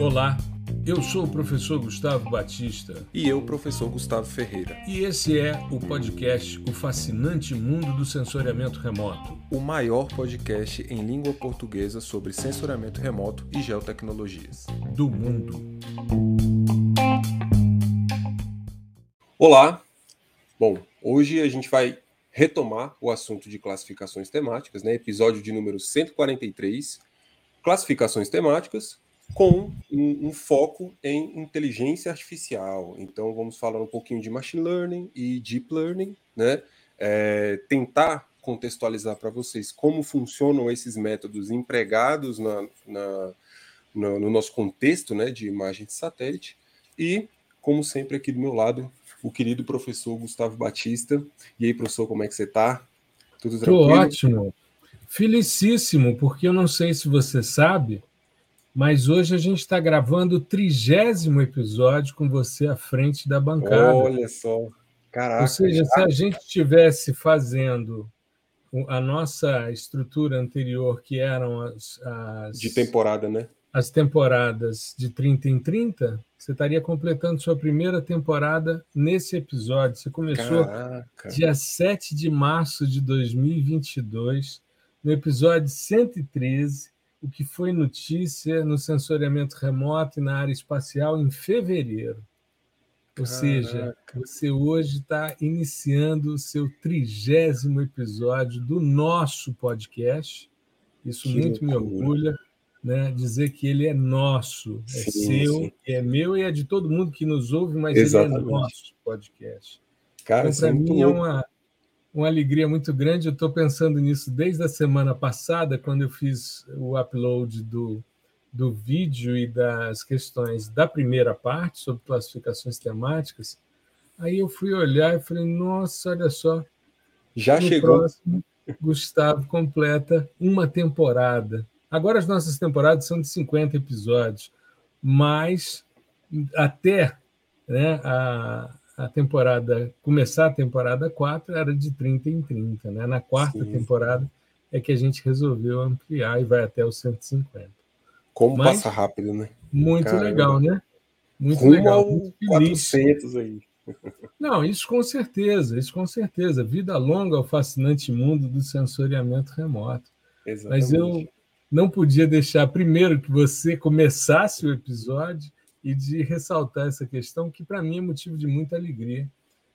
Olá, eu sou o professor Gustavo Batista. E eu, professor Gustavo Ferreira. E esse é o podcast O Fascinante Mundo do Sensoriamento Remoto o maior podcast em língua portuguesa sobre sensoriamento remoto e geotecnologias do mundo. Olá! Bom, hoje a gente vai retomar o assunto de classificações temáticas, né? Episódio de número 143, classificações temáticas, com um, um, foco em inteligência artificial. Então, vamos falar um pouquinho de machine learning e deep learning, né? É, tentar contextualizar para vocês como funcionam esses métodos empregados na, na, no, no nosso contexto né, de imagem de satélite. E, como sempre, aqui do meu lado, o querido professor Gustavo Batista. E aí, professor, como é que você está? Tudo tranquilo? Estou ótimo. Felicíssimo, porque eu não sei se você sabe, mas hoje a gente está gravando o trigésimo episódio com você à frente da bancada. Olha só, caraca. Ou seja, se a gente estivesse fazendo a nossa estrutura anterior, que eram as, as, De temporada, né? As temporadas de 30 em 30, você estaria completando sua primeira temporada nesse episódio. Você começou Caraca. dia 7 de março de 2022, no episódio 113, o que foi notícia no sensoriamento remoto e na área espacial em fevereiro. Ou seja, você hoje está iniciando o seu trigésimo episódio do nosso podcast. Isso que muito loucura. me orgulha, né? Dizer que ele é nosso, é sim, seu, sim. é meu e é de todo mundo que nos ouve, mas Exatamente. ele é nosso podcast. Cara, então, para é mim é uma, uma alegria muito grande. Eu estou pensando nisso desde a semana passada, quando eu fiz o upload do do vídeo e das questões da primeira parte sobre classificações temáticas, aí eu fui olhar e falei, nossa, olha só. Já chegou. Próximo, Gustavo completa uma temporada. Agora as nossas temporadas são de 50 episódios, mas até né, a, a temporada começar a temporada 4 era de 30 em 30. Né? Na quarta Sim. temporada é que a gente resolveu ampliar e vai até os 150. Como Mas, passa rápido, né? Muito Caramba. legal, né? Muito Rumo legal. Ao muito 400 aí. Não, isso com certeza, isso com certeza. Vida longa ao fascinante mundo do sensoriamento remoto. Exatamente. Mas eu não podia deixar primeiro que você começasse o episódio e de ressaltar essa questão que para mim é motivo de muita alegria,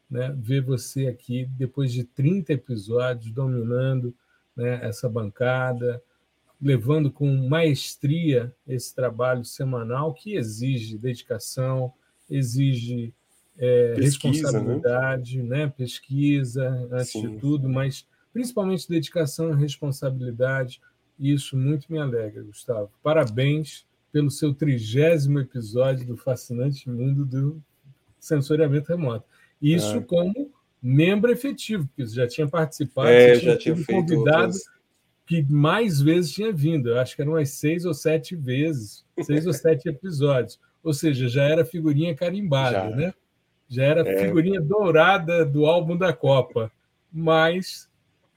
né? Ver você aqui depois de 30 episódios dominando né, essa bancada, levando com maestria esse trabalho semanal que exige dedicação, exige é, pesquisa, né? responsabilidade, né? né? pesquisa, antes Sim. de tudo, mas principalmente dedicação e responsabilidade. Isso muito me alegra, Gustavo. Parabéns pelo seu trigésimo episódio do fascinante mundo do sensoriamento remoto. Isso ah. como membro efetivo, porque você já tinha participado, é, já tinha feito convidado outras que mais vezes tinha vindo. Eu acho que eram umas seis ou sete vezes, seis ou sete episódios. Ou seja, já era figurinha carimbada, já. né? Já era é. figurinha dourada do álbum da Copa. Mas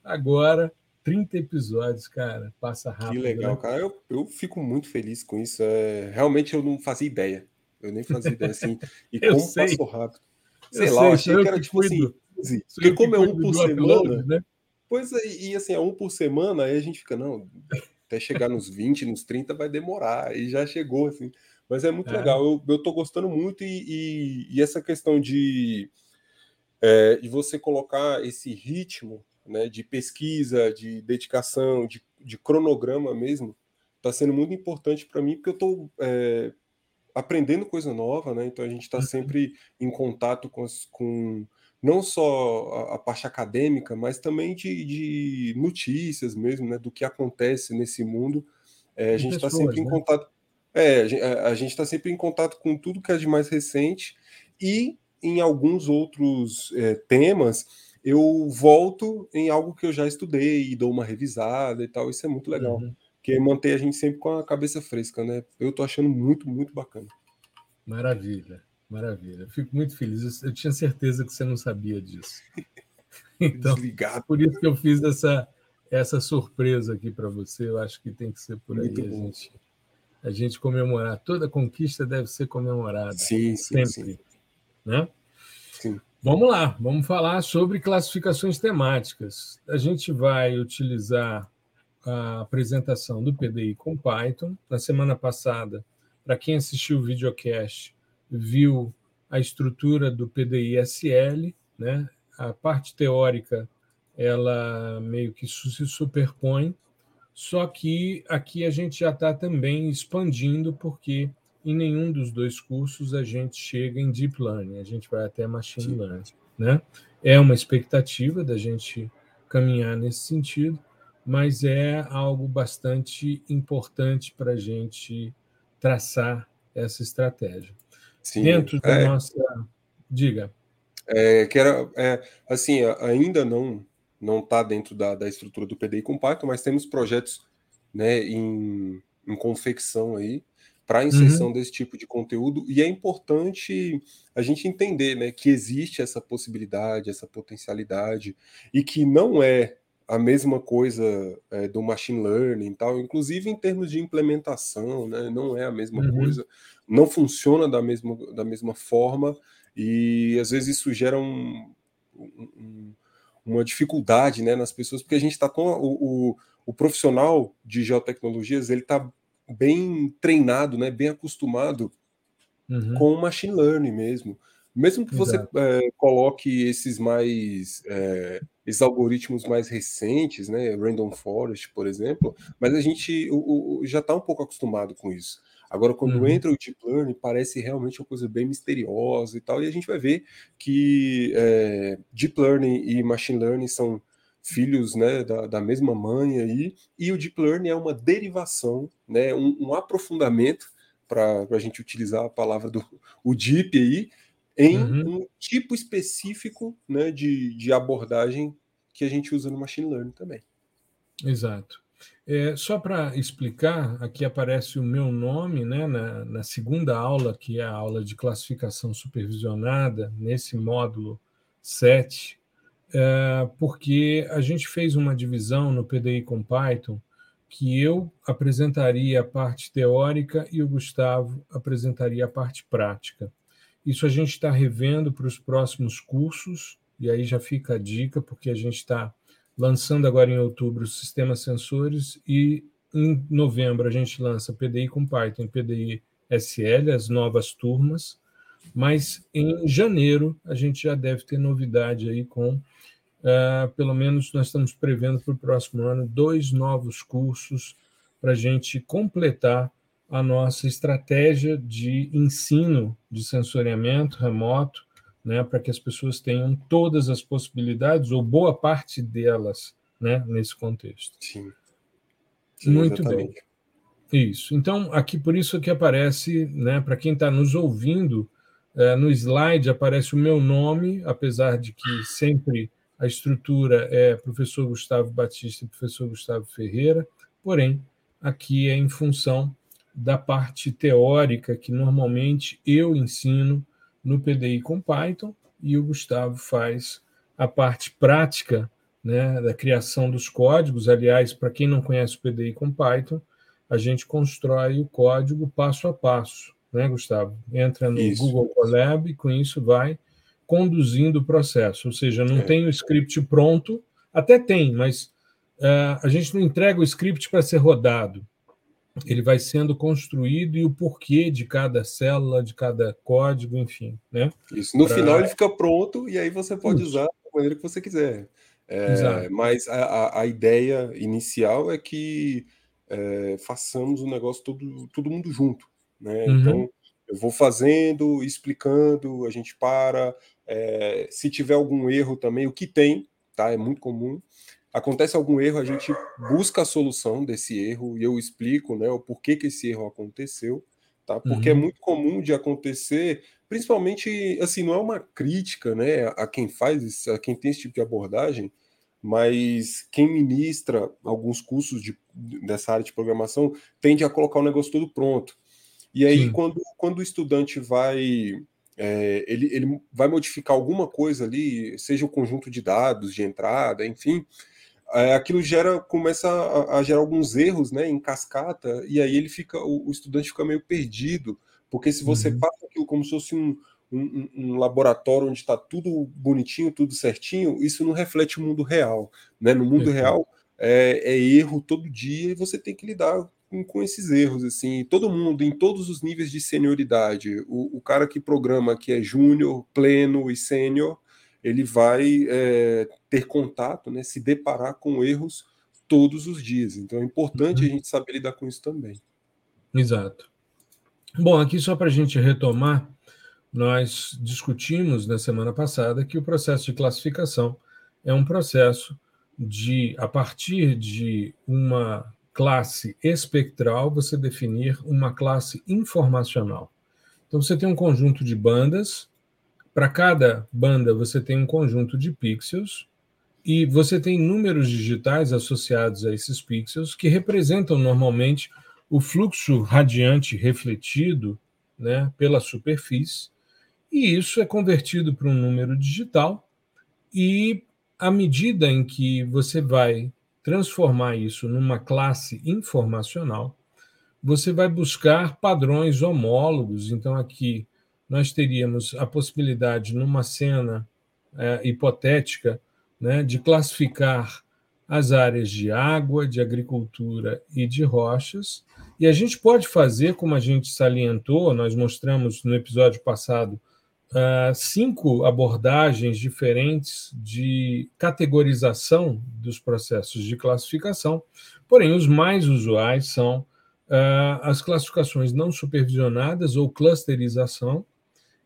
agora 30 episódios, cara, passa rápido. Que legal, né? cara. Eu, eu fico muito feliz com isso. É, realmente eu não fazia ideia. Eu nem fazia ideia assim. E como sei. passou rápido. Sei eu lá, sei, eu achei que era tipo assim. Porque como é um por semana, upload, né? Pois é, e assim, é um por semana, aí a gente fica, não, até chegar nos 20, nos 30 vai demorar, e já chegou, assim. Mas é muito é. legal, eu, eu tô gostando muito, e, e, e essa questão de, é, de você colocar esse ritmo né, de pesquisa, de dedicação, de, de cronograma mesmo, está sendo muito importante para mim, porque eu estou é, aprendendo coisa nova, né? Então a gente está uhum. sempre em contato com, as, com não só a, a parte acadêmica, mas também de, de, notícias mesmo, né, do que acontece nesse mundo. É, a gente está sempre né? em contato. É, a gente está sempre em contato com tudo que é de mais recente e em alguns outros é, temas eu volto em algo que eu já estudei e dou uma revisada e tal. Isso é muito legal, uhum. porque mantém a gente sempre com a cabeça fresca, né? Eu tô achando muito, muito bacana. Maravilha. Maravilha, fico muito feliz. Eu tinha certeza que você não sabia disso. Então, Desligado. por isso que eu fiz essa, essa surpresa aqui para você. Eu acho que tem que ser por muito aí. Bom. A gente a gente comemorar. Toda conquista deve ser comemorada. Sim, sim, sempre. Sim. Né? Sim. Vamos lá, vamos falar sobre classificações temáticas. A gente vai utilizar a apresentação do PDI com Python. Na semana passada, para quem assistiu o videocast, viu a estrutura do PDI SL, né? A parte teórica ela meio que se superpõe, só que aqui a gente já está também expandindo, porque em nenhum dos dois cursos a gente chega em Deep Learning, a gente vai até Machine Sim. Learning. Né? É uma expectativa da gente caminhar nesse sentido, mas é algo bastante importante para a gente traçar essa estratégia. Sim, Dentro da é, nossa. Diga. É, que era, é, assim, ainda não não está dentro da, da estrutura do PDI com Python, mas temos projetos né, em, em confecção aí para inserção uhum. desse tipo de conteúdo e é importante a gente entender né, que existe essa possibilidade, essa potencialidade e que não é a mesma coisa é, do machine learning e tal, inclusive em termos de implementação, né, não é a mesma uhum. coisa, não funciona da mesma, da mesma forma e às vezes isso gera um, um uma dificuldade né, nas pessoas, porque a gente está com o, o, o, profissional de geotecnologias, ele está bem treinado, né, bem acostumado uhum. com o machine learning mesmo. Mesmo que você é, coloque esses mais é, esses algoritmos mais recentes, né, Random Forest, por exemplo, mas a gente o, o, já está um pouco acostumado com isso. Agora, quando uhum. entra o Deep Learning, parece realmente uma coisa bem misteriosa e tal, e a gente vai ver que é, Deep Learning e Machine Learning são filhos né, da, da, mesma mãe aí, e o Deep Learning é uma derivação, né, um, um aprofundamento, para a gente utilizar a palavra do o Deep aí, em uhum. um tipo específico né, de, de abordagem que a gente usa no Machine Learning também. Exato. É, só para explicar, aqui aparece o meu nome né, na, na, segunda aula, que é a aula de classificação supervisionada, nesse módulo 7, é, porque a gente fez uma divisão no PDI com Python que eu apresentaria a parte teórica e o Gustavo apresentaria a parte prática. Isso a gente está revendo para os próximos cursos, e aí já fica a dica, porque a gente está lançando agora em outubro o sistema sensores e em novembro a gente lança PDI com Python PDI SL, as novas turmas, mas em janeiro a gente já deve ter novidade aí com, uh, pelo menos nós estamos prevendo para o próximo ano, dois novos cursos para a gente completar a nossa estratégia de ensino de sensoriamento remoto né, para que as pessoas tenham todas as possibilidades, ou boa parte delas, né, nesse contexto. Sim. Sim Muito exatamente. bem. Isso. Então, aqui por isso que aparece, né, para quem está nos ouvindo, no slide aparece o meu nome, apesar de que sempre a estrutura é professor Gustavo Batista e professor Gustavo Ferreira, porém, aqui é em função da parte teórica que normalmente eu ensino no PDI com Python e o Gustavo faz a parte prática né, da criação dos códigos. Aliás, para quem não conhece o PDI com Python, a gente constrói o código passo a passo, né, Gustavo? Entra no isso. Google Colab e com isso vai conduzindo o processo. Ou seja, não é. tem o script pronto, até tem, mas uh, a gente não entrega o script para ser rodado ele vai sendo construído e o porquê de cada célula, de cada código, enfim. Né? Isso. No pra... final ele fica pronto e aí você pode Isso. usar da maneira que você quiser. É, mas a, a, ideia inicial é que é, façamos o negócio todo, todo mundo junto. Né? Uhum. Então, eu vou fazendo, explicando, a gente para. É, se tiver algum erro também, o que tem, tá? É muito comum acontece algum erro, a gente busca a solução desse erro e eu explico né, o porquê que esse erro aconteceu, tá? Porque é uhum. é muito comum de acontecer, principalmente, assim, não é uma crítica né, a quem faz isso, a quem tem esse tipo de abordagem, mas quem ministra alguns cursos de, dessa área de programação tende a colocar o negócio todo pronto. E aí, quando, quando o estudante vai. É, ele, ele vai modificar alguma coisa ali, seja o conjunto de dados de entrada, enfim, é, aquilo gera, começa a, a, gerar alguns erros né, em cascata, e aí ele fica, o, o estudante fica meio perdido, porque se você uhum. passa aquilo como se fosse um, um, um laboratório onde está tudo bonitinho, tudo certinho, isso não reflete o mundo real. Né? No mundo uhum. real é, é, erro todo dia e você tem que lidar com, com, esses erros. assim Todo mundo, em todos os níveis de senioridade, o, o cara que programa que é júnior, pleno e sênior, ele vai é, ter contato, né, se deparar com erros todos os dias. Então é importante uhum. a gente saber lidar com isso também. Exato. Bom, aqui só para a gente retomar, nós discutimos na semana passada que o processo de classificação é um processo de, a partir de uma classe espectral, você definir uma classe informacional. Então, você tem um conjunto de bandas. Para cada banda, você tem um conjunto de pixels. E você tem números digitais associados a esses pixels que representam normalmente o fluxo radiante refletido né, pela superfície, e isso é convertido para um número digital, e à medida em que você vai transformar isso numa classe informacional, você vai buscar padrões homólogos. Então, aqui nós teríamos a possibilidade, numa cena é, hipotética, né, de classificar as áreas de água, de agricultura e de rochas. E a gente pode fazer, como a gente salientou, nós mostramos no episódio passado, uh, cinco abordagens diferentes de categorização dos processos de classificação, porém, os mais usuais são uh, as classificações não supervisionadas ou clusterização,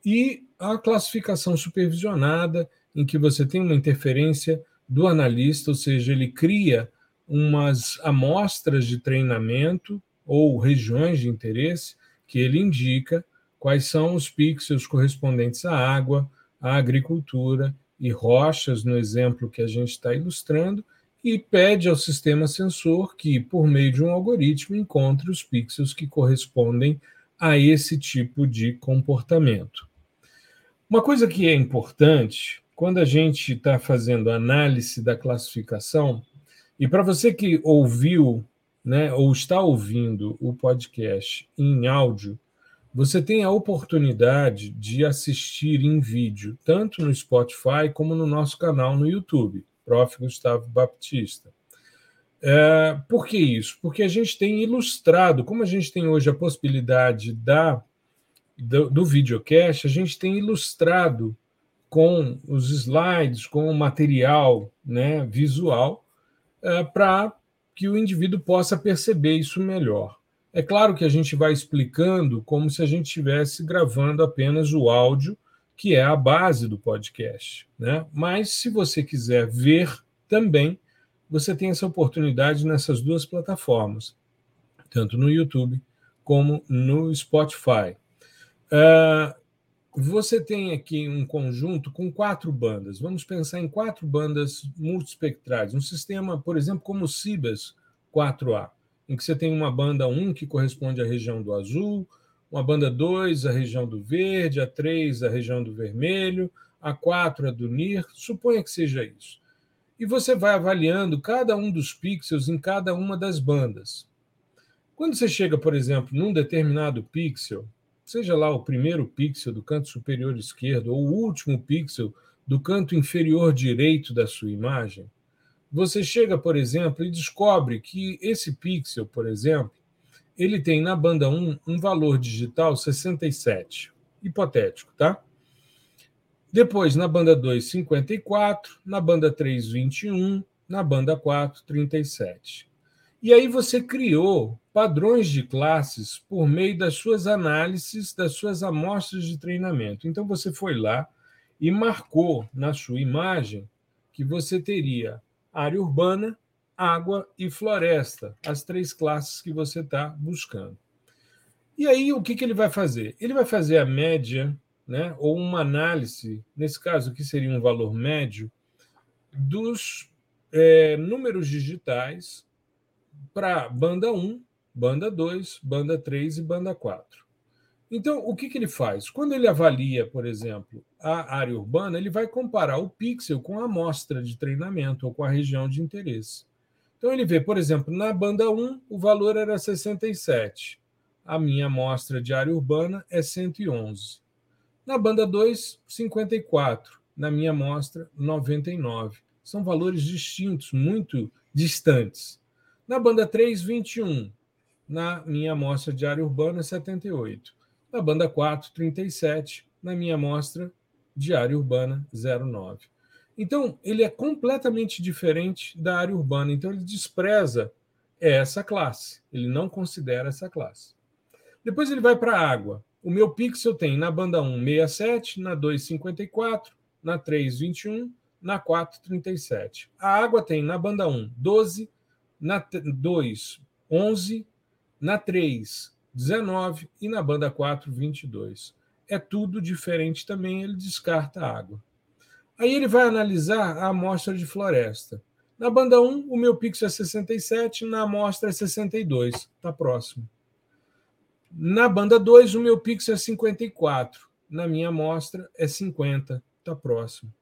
e a classificação supervisionada, em que você tem uma interferência do analista, ou seja, ele cria umas amostras de treinamento ou regiões de interesse que ele indica quais são os pixels correspondentes à água, à agricultura e rochas, no exemplo que a gente está ilustrando, e pede ao sistema sensor que, por meio de um algoritmo, encontre os pixels que correspondem a esse tipo de comportamento. Uma coisa que é importante quando a gente está fazendo análise da classificação, e para você que ouviu, né, ou está ouvindo o podcast em áudio, você tem a oportunidade de assistir em vídeo, tanto no Spotify como no nosso canal no YouTube, Prof. Gustavo Baptista. É, por que isso? Porque a gente tem ilustrado, como a gente tem hoje a possibilidade da do, do videocast, a gente tem ilustrado com os slides, com o material né, visual, é, para que o indivíduo possa perceber isso melhor. É claro que a gente vai explicando como se a gente estivesse gravando apenas o áudio, que é a base do podcast. Né? Mas, se você quiser ver também, você tem essa oportunidade nessas duas plataformas, tanto no YouTube como no Spotify. Uh, você tem aqui um conjunto com quatro bandas. Vamos pensar em quatro bandas multispectrais. Um sistema, por exemplo, como o Cibas 4A, em que você tem uma banda 1 que corresponde à região do azul, uma banda 2 à região do verde, a 3 à região do vermelho, a 4 a do NIR. Suponha que seja isso. E você vai avaliando cada um dos pixels em cada uma das bandas. Quando você chega, por exemplo, num determinado pixel, seja lá o primeiro pixel do canto superior esquerdo ou o último pixel do canto inferior direito da sua imagem, você chega, por exemplo, e descobre que esse pixel, por exemplo, ele tem na banda 1 um valor digital 67, hipotético, tá? Depois, na banda 2, 54, na banda 3, 21, na banda 4, 37. E aí você criou padrões de classes por meio das suas análises, das suas amostras de treinamento. Então você foi lá e marcou na sua imagem que você teria área urbana, água e floresta, as três classes que você está buscando. E aí o que, que ele vai fazer? Ele vai fazer a média, né, ou uma análise, nesse caso que seria um valor médio, dos é, números digitais para banda 1, banda 2, banda 3 e banda 4. Então, o que, que ele faz? Quando ele avalia, por exemplo, a área urbana, ele vai comparar o pixel com a amostra de treinamento ou com a região de interesse. Então, ele vê, por exemplo, na banda 1, o valor era 67. A minha amostra de área urbana é 111. Na banda 2, 54. Na minha amostra, 99. São valores distintos, muito distantes. Na banda 3, 21. Na minha amostra de área urbana, 78 na banda 4, 37, na minha amostra de área urbana 09. Então, ele é completamente diferente da área urbana, então ele despreza essa classe, ele não considera essa classe. Depois ele vai para a água. O meu pixel tem na banda 1, 67, na 2, 54, na 3, 21, na 4, 37. A água tem na banda 1, 12, na 2, 11, na 3, 19 e na banda 4, 22. É tudo diferente também, ele descarta a água. Aí ele vai analisar a amostra de floresta. Na banda 1, o meu pixel é 67, na amostra é 62, está próximo. Na banda 2, o meu pixel é 54, na minha amostra é 50, está próximo.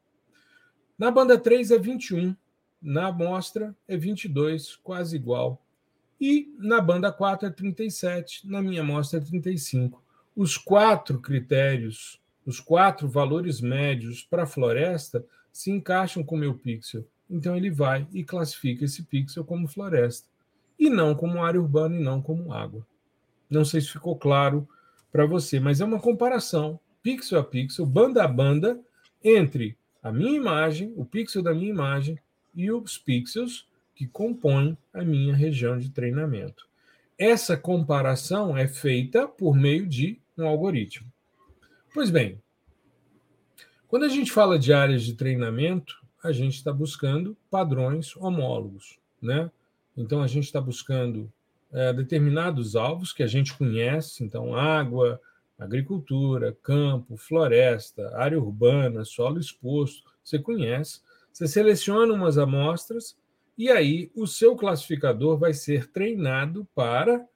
Na banda 3 é 21, na amostra é 22, quase igual. E na banda 4 é 37, na minha amostra é 35. Os quatro critérios, os quatro valores médios para a floresta se encaixam com o meu pixel. Então ele vai e classifica esse pixel como floresta, e não como área urbana e não como água. Não sei se ficou claro para você, mas é uma comparação pixel a pixel, banda a banda, entre a minha imagem, o pixel da minha imagem e os pixels que compõem a minha região de treinamento. Essa comparação é feita por meio de um algoritmo. Pois bem, quando a gente fala de áreas de treinamento, a gente está buscando padrões homólogos, né? Então a gente está buscando é, determinados alvos que a gente conhece, então água, agricultura, campo, floresta, área urbana, solo exposto, você conhece. Você seleciona umas amostras e aí o seu classificador vai ser treinado para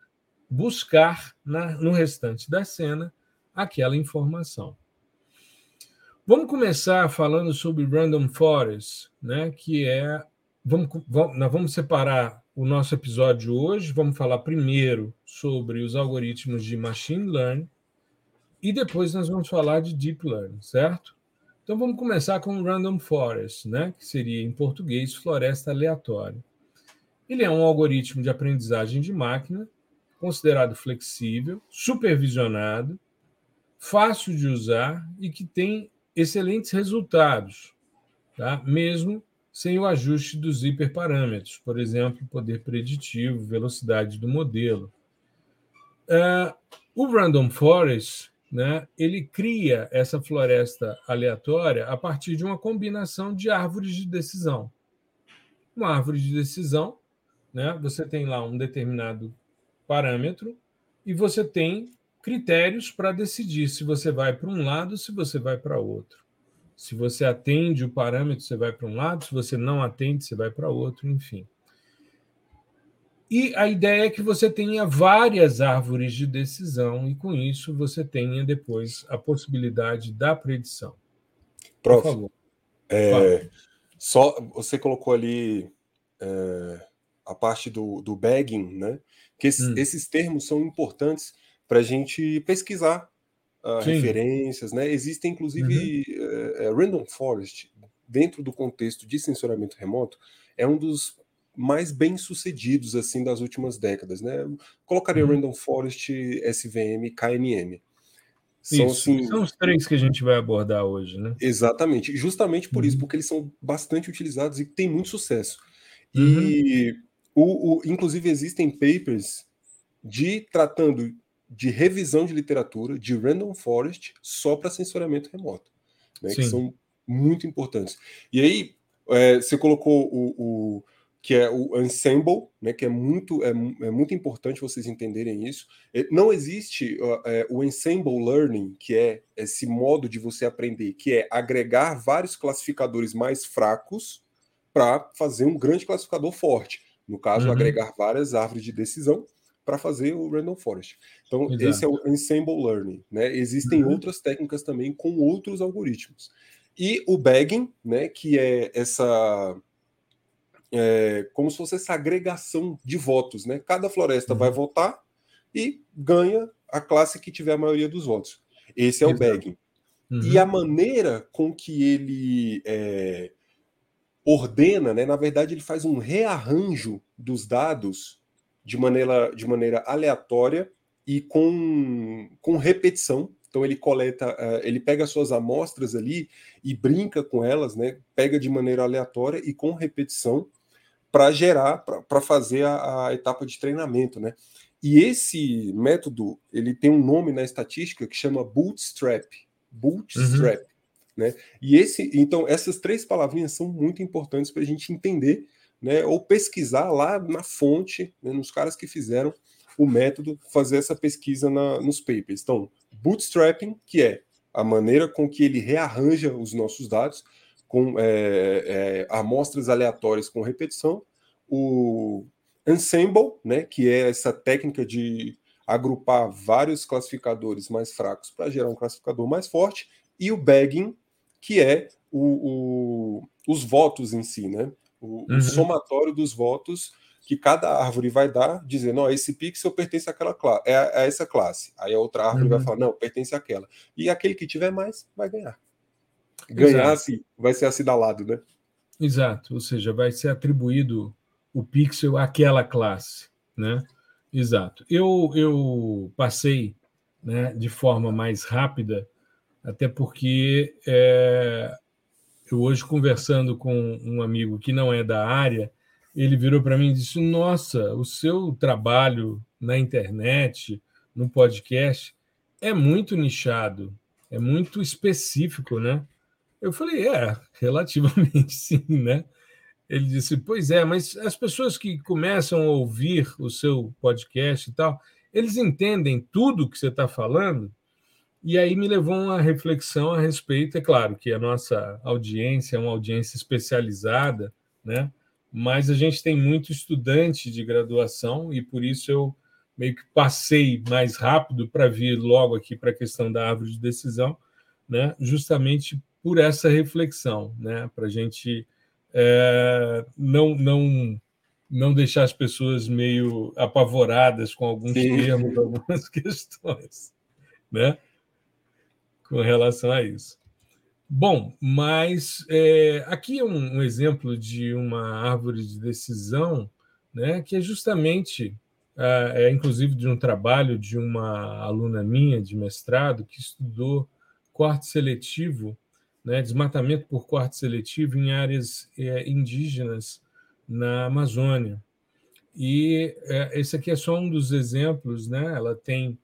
buscar na, no restante da cena aquela informação. Vamos começar falando sobre Random Forest, né, que é. Vamos, vamos, nós vamos separar o nosso episódio hoje. Vamos falar primeiro sobre os algoritmos de machine learning e depois nós vamos falar de deep learning, certo? Então vamos começar com Random Forest, né? que seria em português floresta aleatória. Ele é um algoritmo de aprendizagem de máquina, considerado flexível, supervisionado, fácil de usar e que tem excelentes resultados, tá? mesmo sem o ajuste dos hiperparâmetros, por exemplo, poder preditivo, velocidade do modelo. Uh, o Random Forest né, ele cria essa floresta aleatória a partir de uma combinação de árvores de decisão. Uma árvore de decisão, né, você tem lá um determinado parâmetro e você tem critérios para decidir se você vai para um lado, se você vai para outro. Se você atende o parâmetro, você vai para um lado, se você não atende, você vai para outro, enfim. E a ideia é que você tenha várias árvores de decisão e, com isso, você tenha depois a possibilidade da predição. Prof, Por favor. É, só você colocou ali é, a parte do, do bagging, né? Que esses, hum. esses termos são importantes para a gente pesquisar uh, referências, né? Existem, inclusive, uhum. É, random forest dentro do contexto de sensoramento remoto é um dos mais bem sucedidos assim das últimas décadas, né? Colocaria uhum. Random Forest, SVM, KNN. São, isso, assim, são os três que a gente vai abordar hoje, né? Exatamente, justamente por uhum. isso, porque eles são bastante utilizados e têm muito sucesso. Uhum. E o, o, inclusive existem papers de tratando de revisão de literatura de Random Forest só para sensoramento remoto, né? Que são muito importantes. E aí é, você colocou o, o que é o ensemble, né, que é muito, é, é muito importante vocês entenderem isso. Não existe é, o ensemble learning, que é esse modo de você aprender, que é agregar vários classificadores mais fracos para fazer um grande classificador forte. No caso, uhum. agregar várias árvores de decisão para fazer o Random Forest. Então, Exato. esse é o Ensemble Learning. Né? Existem uhum. outras técnicas também com outros algoritmos. E o bagging, né, que é essa. É, como se fosse essa agregação de votos. Né? Cada floresta uhum. vai votar e ganha a classe que tiver a maioria dos votos. Esse é Exato. o bagging. Uhum. E a maneira com que ele é, ordena, né, na verdade, ele faz um rearranjo dos dados de maneira, de maneira aleatória e com, com repetição. Então ele coleta, uh, ele pega suas amostras ali e brinca com elas, né? Pega de maneira aleatória e com repetição para gerar, para fazer a, a, etapa de treinamento, né? E esse método ele tem um nome na estatística que chama bootstrap, bootstrap, uhum. né? E esse, então essas três palavrinhas são muito importantes para a gente entender né, ou pesquisar lá na fonte, né, nos caras que fizeram o método, fazer essa pesquisa na, nos papers. Então, bootstrapping, que é a maneira com que ele rearranja os nossos dados, com é, é, amostras aleatórias com repetição, o ensemble, né, que é essa técnica de agrupar vários classificadores mais fracos para gerar um classificador mais forte, e o bagging, que é o, o, os votos em si, né? o, uhum. o somatório dos votos que cada árvore vai dar, dizendo, não, esse pixel pertence àquela classe, é a, essa classe. Aí a outra árvore uhum. vai falar, não, pertence àquela. E aquele que tiver mais vai ganhar. Ganhar, assim, vai ser assinalado, né? Exato, ou seja, vai ser atribuído o pixel àquela classe, né? Exato. Eu, eu passei né, de forma mais rápida, até porque é, eu hoje conversando com um amigo que não é da área, ele virou para mim e disse: Nossa, o seu trabalho na internet, no podcast, é muito nichado, é muito específico, né? Eu falei: É, relativamente sim, né? Ele disse: Pois é, mas as pessoas que começam a ouvir o seu podcast e tal, eles entendem tudo que você está falando? E aí me levou uma reflexão a respeito, é claro que a nossa audiência é uma audiência especializada, né? mas a gente tem muito estudante de graduação e por isso eu meio que passei mais rápido para vir logo aqui para a questão da árvore de decisão, né? justamente por essa reflexão, né? para a gente é, não, não, não deixar as pessoas meio apavoradas com alguns Sim. termos, algumas questões. Né? com relação a isso. Bom, mas é, aqui é um, um, exemplo de uma árvore de decisão, né, que é justamente, é, é inclusive de um trabalho de uma aluna minha de mestrado que estudou corte seletivo, né, desmatamento por corte seletivo em áreas é, indígenas na Amazônia. E é, esse aqui é só um dos exemplos, né? Ela tem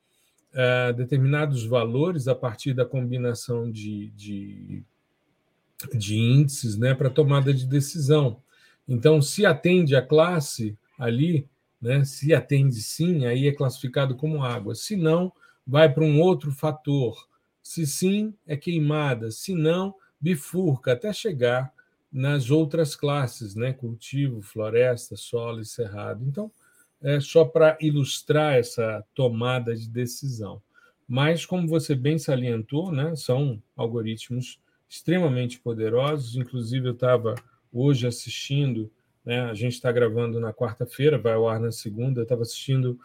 uh, determinados valores a partir da combinação de, de, de índices né, para tomada de decisão. Então, se atende a classe ali, né, se atende sim, aí é classificado como água. Se não, vai para um outro fator. Se sim, é queimada. Se não, bifurca até chegar nas outras classes, né? cultivo, floresta, solo e cerrado. Então, é só para ilustrar essa tomada de decisão. Mas, como você bem salientou, né, são algoritmos extremamente poderosos. Inclusive, eu estava hoje assistindo, né, a gente está gravando na quarta-feira, vai ao ar na segunda, eu estava assistindo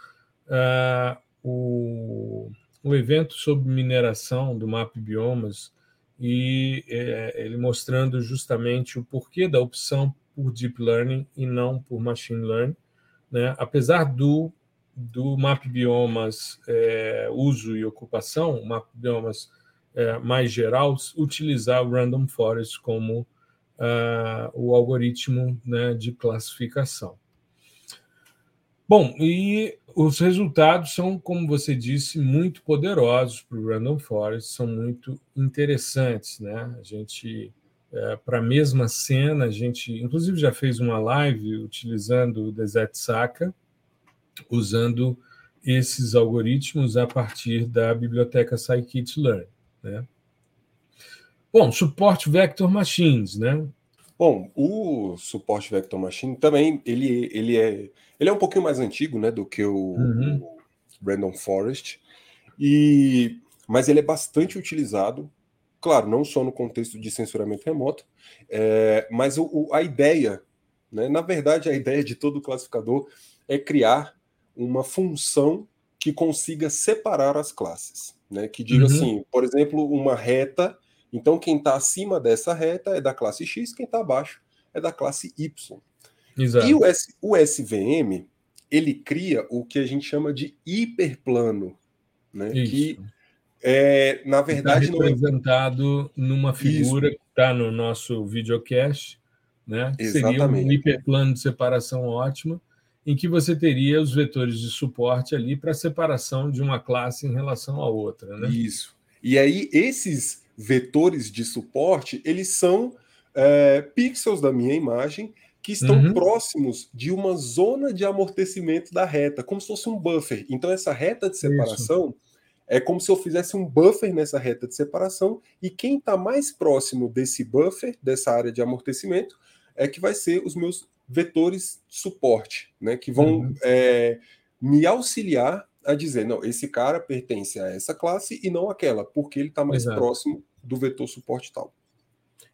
uh, o, o evento sobre mineração do MAP Biomas e é, ele mostrando justamente o porquê da opção por Deep Learning e não por Machine Learning né? apesar do, do map biomas é, uso e ocupação, o map biomas é, mais geral, utilizar o Random Forest como uh, o algoritmo né, de classificação. Bom, e os resultados são, como você disse, muito poderosos para o Random Forest, são muito interessantes. Né? A gente é, para a mesma cena. A gente, inclusive, já fez uma live utilizando o Desert Saka, usando esses algoritmos a partir da biblioteca Scikit-learn. Né? Bom, suporte Vector Machines, né? Bom, o suporte Vector Machine também ele, ele é Ele é um pouquinho mais antigo, né, do que o, uhum. o Random Forest, e mas ele é bastante utilizado, claro, não só no contexto de censuramento remoto, é, mas o, o, a ideia, né, na verdade, a ideia de todo classificador é criar uma função que consiga separar as classes, né, que diga uhum. assim, por exemplo, uma reta, então quem está acima dessa reta é da classe X, quem está abaixo é da classe Y. Exato. E o, S, o SVM, ele cria o que a gente chama de hiperplano, né? Isso. Que é, na verdade está representado não é... numa figura Isso. que está no nosso videocast, né? Seria um hiperplano de separação ótima, em que você teria os vetores de suporte ali para separação de uma classe em relação à outra, né? Isso. E aí esses vetores de suporte eles são é, pixels da minha imagem que estão uhum. próximos de uma zona de amortecimento da reta, como se fosse um buffer. Então, essa reta de separação Isso. é como se eu fizesse um buffer nessa reta de separação, e quem está mais próximo desse buffer, dessa área de amortecimento, é que vai ser os meus vetores de suporte, né? Que vão uhum. é, me auxiliar a dizer, não, esse cara pertence a essa classe e não aquela, porque ele está mais Exato. próximo do vetor suporte tal.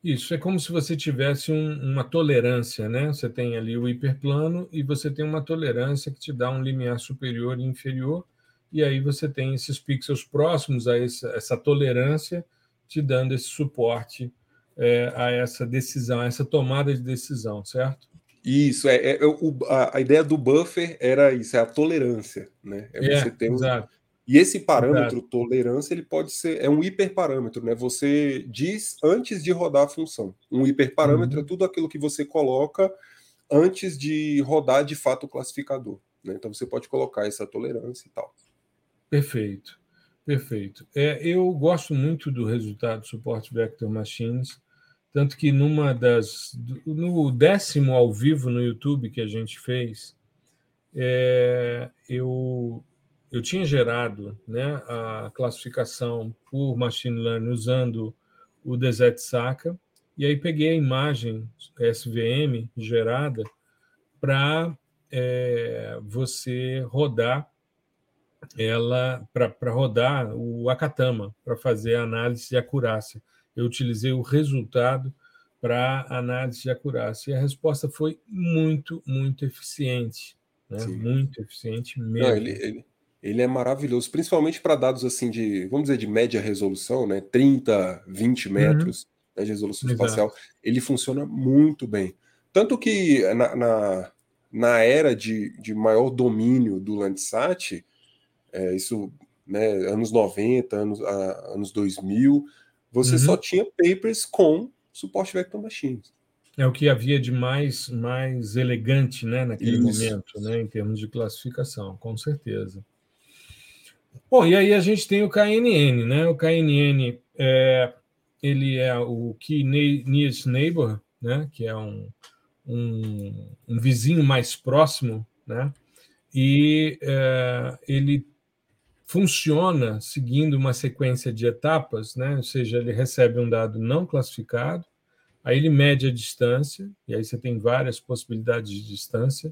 Isso, é como se você tivesse um, uma tolerância, né? Você tem ali o hiperplano e você tem uma tolerância que te dá um limiar superior e inferior, e aí você tem esses pixels próximos a essa, essa tolerância, te dando esse suporte é, a essa decisão, a essa tomada de decisão, certo? Isso, é, é o, a, a, ideia do buffer era isso, é a tolerância, né? É, é você ter um, exato. E esse parâmetro Exato. tolerância ele pode ser é um hiperparâmetro, né? Você diz antes de rodar a função. Um hiperparâmetro uhum. é tudo aquilo que você coloca antes de rodar de fato o classificador. Né? Então você pode colocar essa tolerância e tal. Perfeito, perfeito. É, eu gosto muito do resultado do suporte Vector Machines, tanto que numa das no décimo ao vivo no YouTube que a gente fez, é, eu eu tinha gerado né, a classificação por machine learning usando o DZ Saka, e aí peguei a imagem SVM gerada para é, você rodar ela para rodar o Akatama para fazer a análise de acurácia. Eu utilizei o resultado para análise de acurácia e a resposta foi muito, muito eficiente, né? muito eficiente mesmo. Não, ele, ele, ele é maravilhoso, principalmente para dados assim de, vamos dizer, de média resolução, né? 30, 20 uhum. metros uhum. né, de resolução Exato. espacial. Ele funciona muito bem. Tanto que na, na, na era de, de maior domínio do Landsat, é, isso, né, anos 90, anos, a, anos 2000, você uhum. só tinha papers com suporte Vector Machines. É o que havia de mais, mais elegante né, naquele Isso. momento, né, em termos de classificação, com certeza. Bom, e aí a gente tem o KNN, né? O KNN é, ele é o Key Nearest Neighbor, né? Que é um, um, um vizinho mais próximo, né? E é, ele funciona seguindo uma sequência de etapas, né? Ou seja, ele recebe um dado não classificado, aí ele mede a distância, e aí você tem várias possibilidades de distância,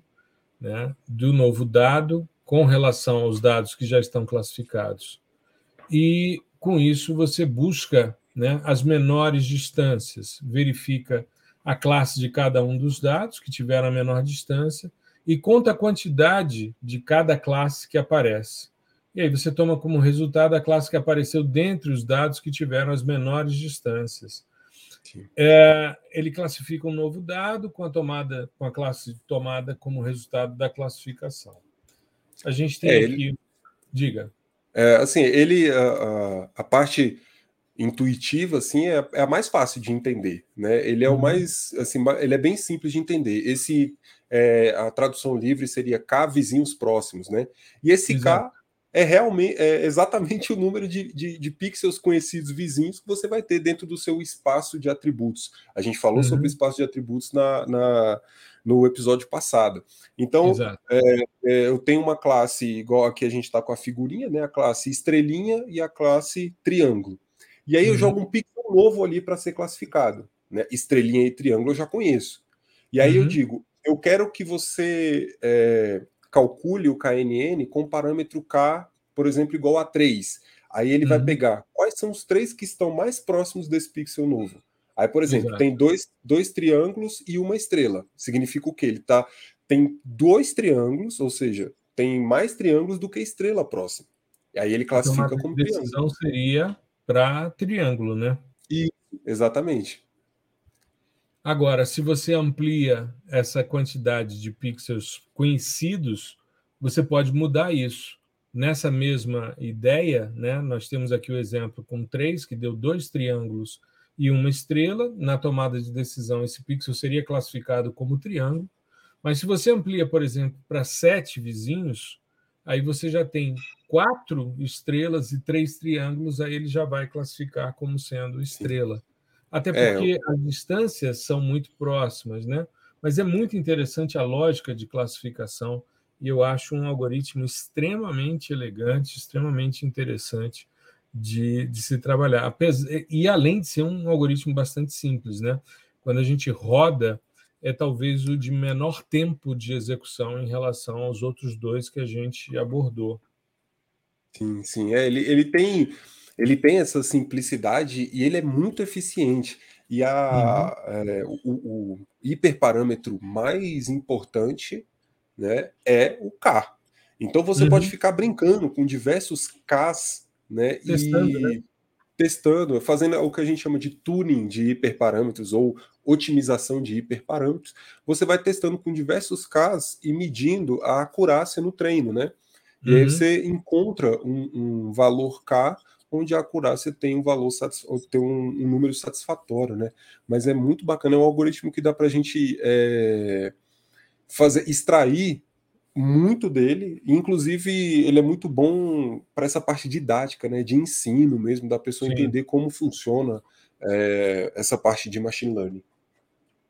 né? Do novo dado com relação aos dados que já estão classificados. E, com isso, você busca né, as menores distâncias, verifica a classe de cada um dos dados que tiveram a menor distância e conta a quantidade de cada classe que aparece. E aí você toma como resultado a classe que apareceu dentre os dados que tiveram as menores distâncias. É, ele classifica um novo dado com a tomada, com a classe tomada como resultado da classificação. A gente tem é, aqui. Ele... Diga. É, assim, ele. A, a, parte intuitiva assim é, é, a mais fácil de entender, né? Ele é uhum. o mais assim, ele é bem simples de entender. Esse é, a tradução livre seria K vizinhos próximos, né? E esse Exato. K é realmente é exatamente o número de, de, de, pixels conhecidos vizinhos que você vai ter dentro do seu espaço de atributos. A gente falou uhum. sobre o espaço de atributos na, na, no episódio passado. Então, é, é, eu tenho uma classe igual aqui a gente está com a figurinha, né? A classe estrelinha e a classe triângulo. E aí uhum. eu jogo um pixel novo ali para ser classificado. Né? Estrelinha e triângulo eu já conheço. E aí uhum. eu digo, eu quero que você é, calcule o KNN com parâmetro K, por exemplo, igual a 3. Aí ele uhum. vai pegar quais são os três que estão mais próximos desse pixel novo. Aí, por exemplo, Exato. tem dois, dois triângulos e uma estrela. Significa o quê? Ele tá, tem dois triângulos, ou seja, tem mais triângulos do que estrela próxima. E aí ele então, classifica então, como triângulo. A decisão seria para triângulo, né? Isso, exatamente. Agora, se você amplia essa quantidade de pixels conhecidos, você pode mudar isso. Nessa mesma ideia, né, nós temos aqui o exemplo com três, que deu dois triângulos e uma estrela. Na tomada de decisão, esse pixel seria classificado como triângulo. Mas se você amplia, por exemplo, para sete vizinhos, aí você já tem quatro estrelas e três triângulos, aí ele já vai classificar como sendo estrela. Até é, porque é, as distâncias são muito próximas, né? Mas é muito interessante a lógica de classificação e eu acho um algoritmo extremamente elegante, extremamente interessante de, de se trabalhar. E além de ser um algoritmo bastante simples, né? Quando a gente roda, é talvez o de menor tempo de execução em relação aos outros dois que a gente abordou. Sim, sim. É, ele, ele tem ele tem essa simplicidade e ele é muito eficiente. E a, uhum. é, o, o hiperparâmetro mais importante né, é o K. Então você uhum. pode ficar brincando com diversos Ks né, testando, e né? testando, fazendo o que a gente chama de tuning de hiperparâmetros ou otimização de hiperparâmetros. Você vai testando com diversos Ks e medindo a acurácia no treino, né? E uhum. aí você encontra um, um valor K onde a acurácia tem um valor tem um, um, número satisfatório, né? Mas é muito bacana, é um algoritmo que dá para a gente é, fazer extrair muito dele, inclusive ele é muito bom para essa parte didática, né? De ensino mesmo, da pessoa Sim. entender como funciona é, essa parte de machine learning.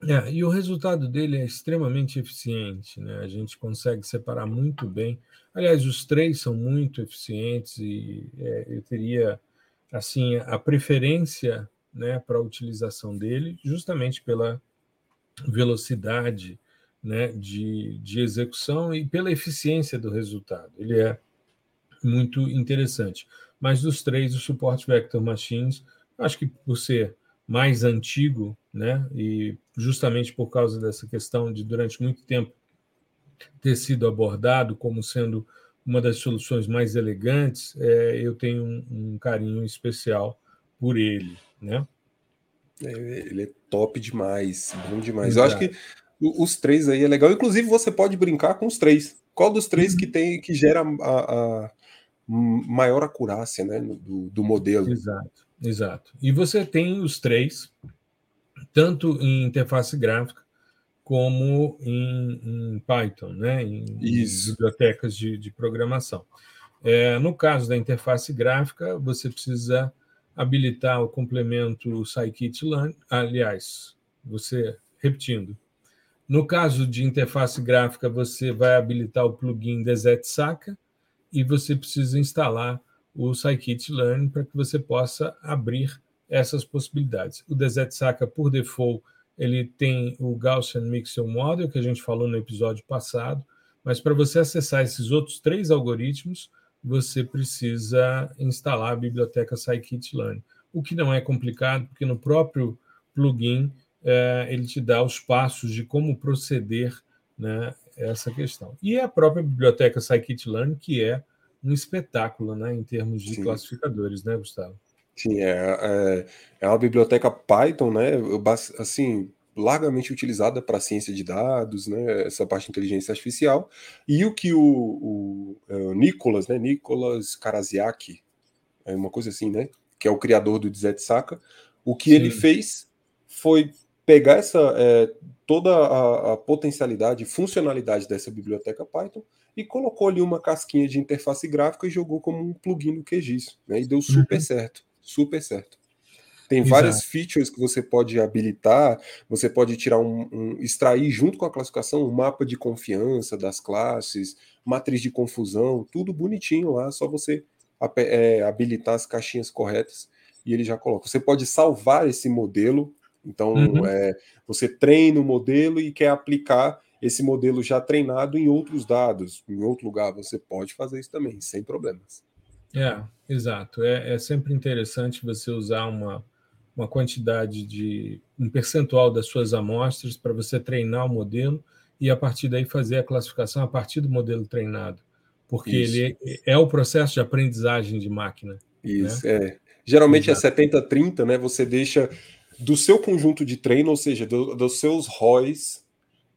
É, e o resultado dele é extremamente eficiente, né? A gente consegue separar muito bem. Aliás, os três são muito eficientes e é, eu teria assim a preferência, né, para a utilização dele, justamente pela velocidade, né, de, de execução e pela eficiência do resultado. Ele é muito interessante. Mas dos três, o suporte Vector Machines, acho que por ser mais antigo, né, e justamente por causa dessa questão de durante muito tempo ter sido abordado como sendo uma das soluções mais elegantes, é, eu tenho um, um, carinho especial por ele, né? É, ele é top demais, bom demais. Exato. Eu acho que os três aí é legal. Inclusive, você pode brincar com os três. Qual dos três uhum. que tem que gera a, a maior acurácia né, do, do modelo? Exato, exato. E você tem os três, tanto em interface gráfica como em, em Python, né? em, em bibliotecas de, de programação. É, no caso da interface gráfica, você precisa habilitar o complemento scikit-learn. Aliás, você, repetindo, no caso de interface gráfica, você vai habilitar o plugin DZSACA e você precisa instalar o scikit-learn para que você possa abrir essas possibilidades. O DZSACA, por default, ele tem o Gaussian Mixel Model, que a gente falou no episódio passado, mas para você acessar esses outros três algoritmos, você precisa instalar a biblioteca scikit-learn, o que não é complicado, porque no próprio plugin ele te dá os passos de como proceder né, essa questão. E a própria biblioteca scikit-learn, que é um espetáculo né, em termos de Sim. classificadores, né, Gustavo? Sim, é, é, é uma biblioteca Python, né? Assim, largamente utilizada para ciência de dados, né? Essa parte de inteligência artificial. E o que o, o, é, o Nicolas, né? Nicolas Karasiak, é uma coisa assim, né? Que é o criador do Saka, o que Sim. ele fez foi pegar essa é, toda a, a potencialidade, funcionalidade dessa biblioteca Python e colocou ali uma casquinha de interface gráfica e jogou como um plugin no QGIS, né? E deu super uhum. certo super certo. Tem Exato. várias features que você pode habilitar, você pode tirar um, um, extrair junto com a classificação um mapa de confiança das classes, matriz de confusão, tudo bonitinho lá, só você é, habilitar as caixinhas corretas e ele já coloca. Você pode salvar esse modelo, então uhum. é, você treina o modelo e quer aplicar esse modelo já treinado em outros dados, em outro lugar, você pode fazer isso também, sem problemas. É, exato. É, é sempre interessante você usar uma, uma quantidade de um percentual das suas amostras para você treinar o modelo e a partir daí fazer a classificação a partir do modelo treinado, porque Isso. ele é, é, o processo de aprendizagem de máquina. Né? Isso, né? é. Geralmente é Exato. é 70-30, né? Você deixa do seu conjunto de treino, ou seja, do, dos seus ROIs,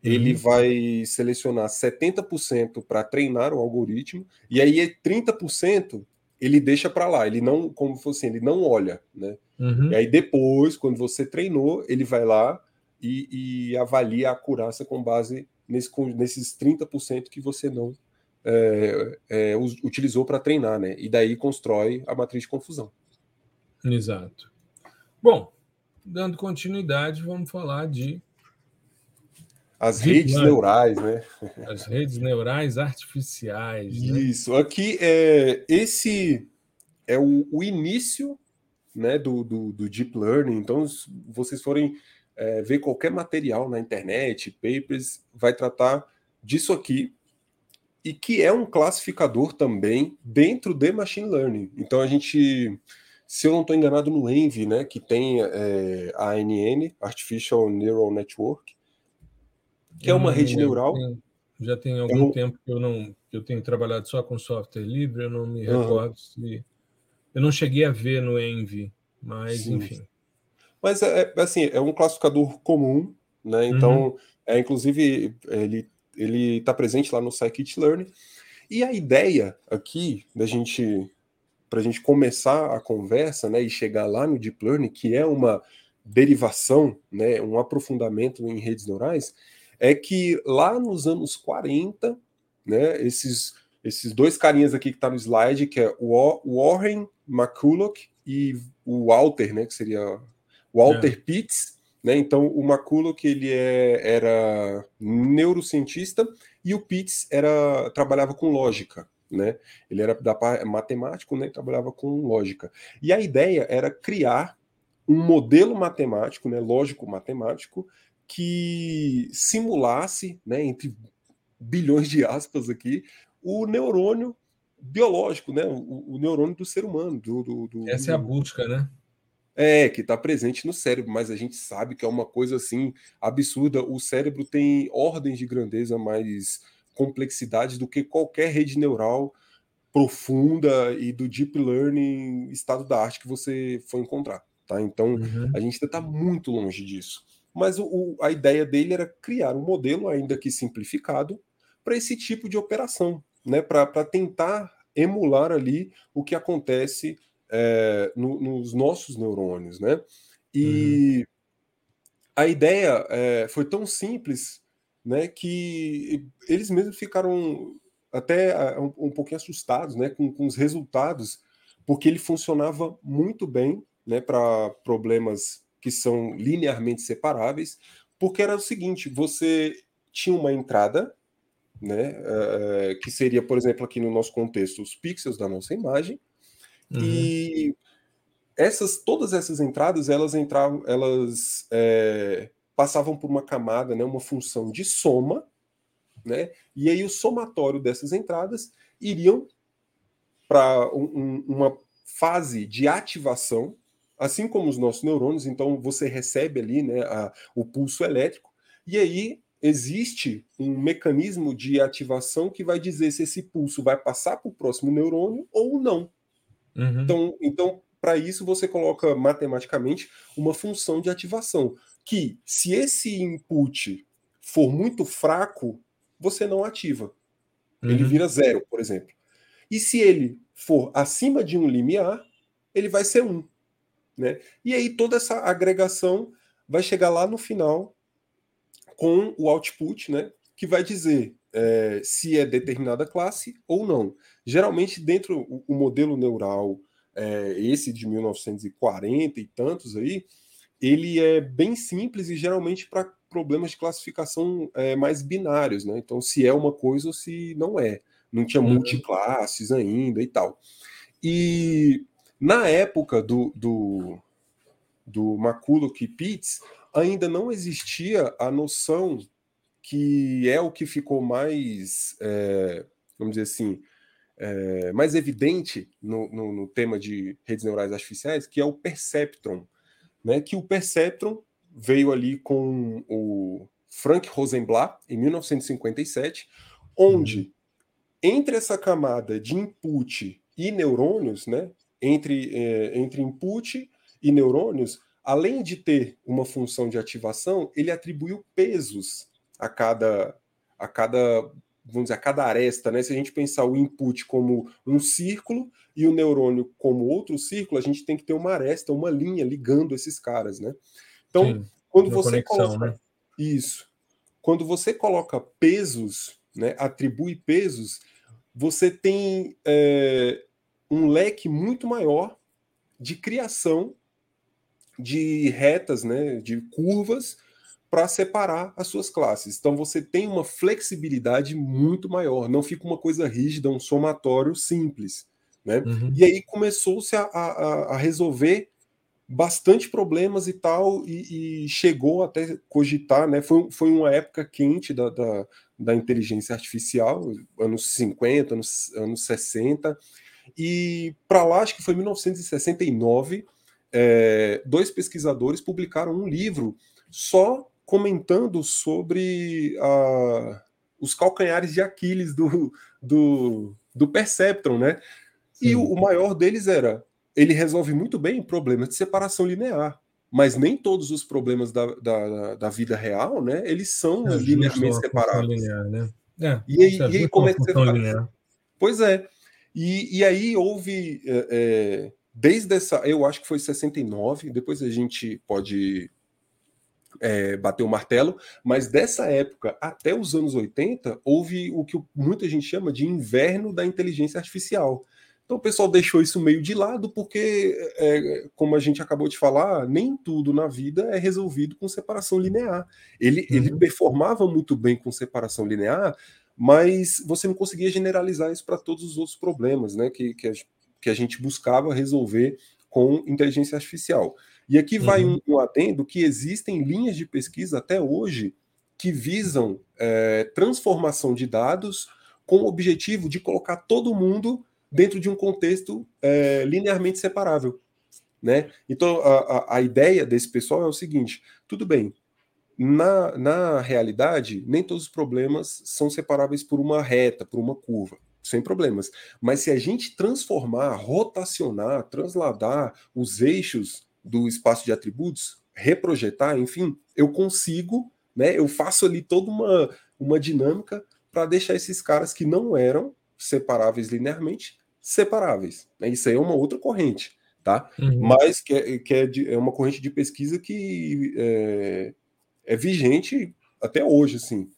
uhum. ele vai selecionar 70% para treinar o algoritmo, e aí 30% ele deixa para lá, ele não, como fosse assim, ele não olha, né? Uhum. E aí depois, quando você treinou, ele vai lá e, e avalia a acurácia com base nesse, nesses 30% que você não é, é, utilizou para treinar, né? E daí constrói a matriz de confusão. Exato. Bom, dando continuidade, vamos falar de as redes neurais, né? As redes neurais artificiais. Né? Isso. Aqui é esse é o, o início, né, do, do, do, deep learning. Então, se vocês forem é, ver qualquer material na internet, papers, vai tratar disso aqui e que é um classificador também dentro de machine learning. Então, a gente se eu não estou enganado no Envy, né, que tem é, a ANN, Artificial Neural Network, que é uma rede neural. Tenho, já tem algum é um... tempo que eu não que eu tenho trabalhado só com software livre, eu não me recordo uhum. se eu não cheguei a ver no Envy, mas Sim. enfim. Mas é, é, assim, é um classificador comum, né? Então, uhum. é inclusive ele ele está presente lá no Scikit-learn. E a ideia aqui da gente para a gente começar a conversa, né, e chegar lá no deep learning, que é uma derivação, né, um aprofundamento em redes neurais, é que lá nos anos 40, né, esses, esses dois carinhas aqui que está no slide, que é o Warren McCulloch e o Walter, né, que seria Walter é. Pitts, né? Então o McCulloch ele é, era neurocientista e o Pitts era trabalhava com lógica, né? Ele era da matemático, né? Trabalhava com lógica. E a ideia era criar um modelo matemático, né? Lógico matemático que simulasse, né, entre bilhões de aspas aqui, o neurônio biológico, né, o, o neurônio do ser humano. Do, do, do Essa é a busca, né? É, que está presente no cérebro, mas a gente sabe que é uma coisa assim absurda. O cérebro tem ordens de grandeza mais complexidades do que qualquer rede neural profunda e do deep learning estado da arte que você for encontrar. Tá? Então, uhum. a gente ainda está muito longe disso mas o, o, a ideia dele era criar um modelo, ainda que simplificado, para esse tipo de operação, né? para tentar emular ali o que acontece é, no, nos nossos neurônios. Né? E uhum. a ideia é, foi tão simples né, que eles mesmos ficaram até um, um pouquinho assustados né, com, com os resultados, porque ele funcionava muito bem né, para problemas que são linearmente separáveis, porque era o seguinte: você tinha uma entrada, né, uh, que seria, por exemplo, aqui no nosso contexto, os pixels da nossa imagem, uhum. e essas, todas essas entradas, elas entravam, elas é, passavam por uma camada, né, uma função de soma, né, e aí o somatório dessas entradas iriam para um, um, uma fase de ativação assim como os nossos neurônios, então você recebe ali né, a, o pulso elétrico, e aí existe um mecanismo de ativação que vai dizer se esse pulso vai passar para o próximo neurônio ou não. Uhum. Então, então para isso você coloca matematicamente uma função de ativação, que se esse input for muito fraco, você não ativa. Uhum. Ele vira zero, por exemplo. E se ele for acima de um limiar, ele vai ser um. Né? E aí toda essa agregação vai chegar lá no final com o output, né, que vai dizer é, se é determinada classe ou não. Geralmente, dentro o, o modelo neural, é, esse de 1940 e tantos aí, ele é bem simples e geralmente para problemas de classificação é, mais binários, né? Então, se é uma coisa ou se não é. Não tinha uhum. multiclasses ainda e tal. E na época do, do, do McCulloch e Pitts, ainda não existia a noção que é o que ficou mais, é, vamos dizer assim, é, mais evidente no, no, no, tema de redes neurais artificiais, que é o perceptron, né? Que o perceptron veio ali com o Frank Rosenblatt em 1957, onde uhum. entre essa camada de input e neurônios, né? Entre, é, entre input e neurônios, além de ter uma função de ativação, ele atribuiu pesos a cada, a cada vamos dizer, a cada aresta, né? Se a gente pensar o input como um círculo e o neurônio como outro círculo, a gente tem que ter uma aresta, uma linha ligando esses caras, né? Então, Sim, quando você conexão, coloca né? isso, quando você coloca pesos, né, atribui pesos, você tem é, um leque muito maior de criação de retas, né, de curvas para separar as suas classes. Então você tem uma flexibilidade muito maior, não fica uma coisa rígida, um somatório simples. Né? Uhum. E aí começou-se a, a, a, resolver bastante problemas e tal, e, e, chegou até cogitar, né? Foi, foi uma época quente da, da, da inteligência artificial, anos 50, anos, anos 60, e para lá, acho que foi 1969, é, dois pesquisadores publicaram um livro só comentando sobre uh, os calcanhares de Aquiles do, do, do Perceptron, né? E o, o, maior deles era, ele resolve muito bem problemas de separação linear, mas nem todos os problemas da, da, da vida real, né? Eles são é, linearmente separados. Linear, né? é, e aí, e aí como é que você faz? Linear. Pois é. E, e aí houve, é, é, desde essa, eu acho que foi 69, depois a gente pode é, bater o martelo, mas dessa época até os anos 80, houve o que muita gente chama de inverno da inteligência artificial. Então o pessoal deixou isso meio de lado, porque, é, como a gente acabou de falar, nem tudo na vida é resolvido com separação linear. Ele, uhum. ele performava muito bem com separação linear, mas você não conseguia generalizar isso para todos os outros problemas né, que, que, a, que a gente buscava resolver com inteligência artificial. E aqui vai uhum. um, um adendo que existem linhas de pesquisa até hoje que visam é, transformação de dados com o objetivo de colocar todo mundo dentro de um contexto é, linearmente separável. Né? Então, a, a, a, ideia desse pessoal é o seguinte: tudo bem, na, na realidade, nem todos os problemas são separáveis por uma reta, por uma curva, sem problemas. Mas se a gente transformar, rotacionar, transladar os eixos do espaço de atributos, reprojetar, enfim, eu consigo, né? Eu faço ali toda uma, uma dinâmica para deixar esses caras que não eram separáveis linearmente separáveis. Né? Isso aí é uma outra corrente, tá? Uhum. Mas que, é, que é, de, é, uma corrente de pesquisa que é, é vigente até hoje, assim.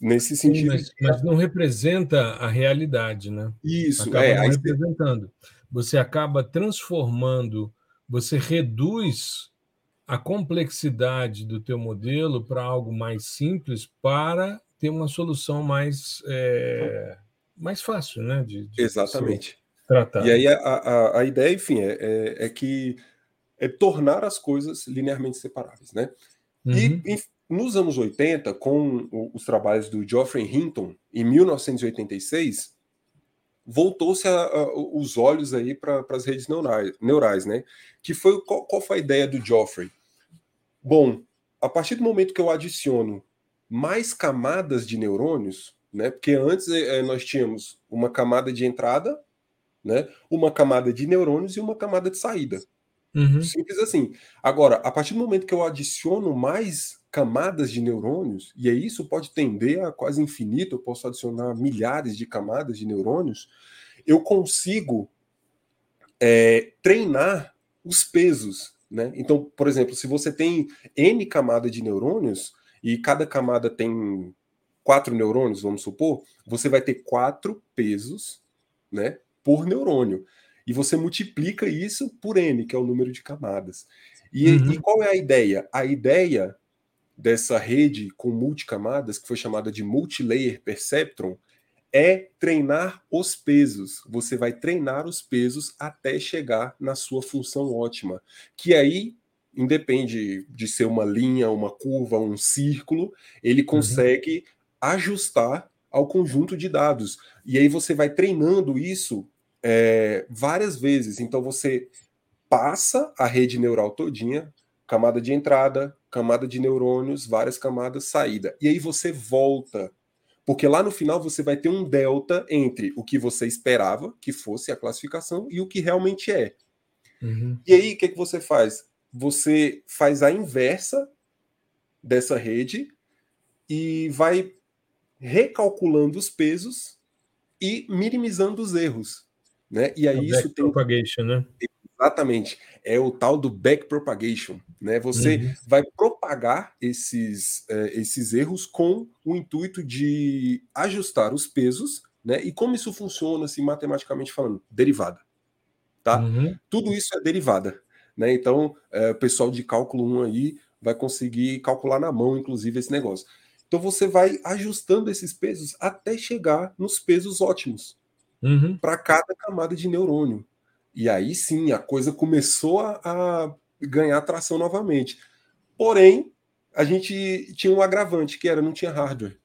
Nesse sentido. Sim, mas, mas, não representa a realidade, né? Isso, acaba é. Não representando. Você acaba transformando você reduz a complexidade do teu modelo para algo mais simples para ter uma solução mais, é, mais fácil, né? De, de Exatamente. Tratar. E aí a, a, a ideia, enfim, é, é, é, que é tornar as coisas linearmente separáveis, né? Uhum. E nos anos 80, com os trabalhos do Geoffrey Hinton, em 1986, voltou-se os olhos aí para as redes neurais, neurais, né? Que foi qual, qual, foi a ideia do Geoffrey? Bom, a partir do momento que eu adiciono mais camadas de neurônios, né? Porque antes é, nós tínhamos uma camada de entrada, né? Uma camada de neurônios e uma camada de saída. Uhum. Simples assim. Agora, a partir do momento que eu adiciono mais camadas de neurônios, e aí isso pode tender a quase infinito, eu posso adicionar milhares de camadas de neurônios, eu consigo é, treinar os pesos. Né? Então, por exemplo, se você tem N camada de neurônios, e cada camada tem quatro neurônios, vamos supor, você vai ter quatro pesos né, por neurônio. E você multiplica isso por N, que é o número de camadas. E, uhum. e qual é a ideia? A ideia dessa rede com multicamadas, que foi chamada de multilayer perceptron, é treinar os pesos. Você vai treinar os pesos até chegar na sua função ótima, que aí independe de ser uma linha, uma curva, um círculo, ele uhum. consegue uhum. Ajustar ao conjunto de dados. E aí você vai treinando isso é, várias vezes. Então você passa a rede neural todinha, camada de entrada, camada de neurônios, várias camadas, saída. E aí você volta. Porque lá no final você vai ter um delta entre o que você esperava que fosse a classificação e o que realmente é. Uhum. E aí, o que, que você faz? Você faz a inversa dessa rede e vai recalculando os pesos e minimizando os erros. Né? E aí isso tem. Propagation, né? Exatamente. É o tal do backpropagation. Né? Você uhum. vai propagar esses, uh, esses erros com o intuito de ajustar os pesos. Né? E como isso funciona, assim, matematicamente falando? Derivada. Tá? Uhum. Tudo isso é derivada. Né? Então, uh, o pessoal de cálculo 1 aí vai conseguir calcular na mão, inclusive, esse negócio. Então você vai ajustando esses pesos até chegar nos pesos ótimos uhum. para cada camada de neurônio. E aí sim a coisa começou a, a ganhar tração novamente. Porém, a gente tinha um agravante que era não tinha hardware.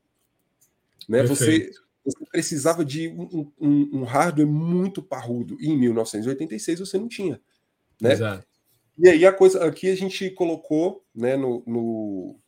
Né? Você, você, precisava de um, um, um, hardware muito parrudo. E em 1986 você não tinha. Né? Exato. E aí a coisa aqui a gente colocou né, no, no,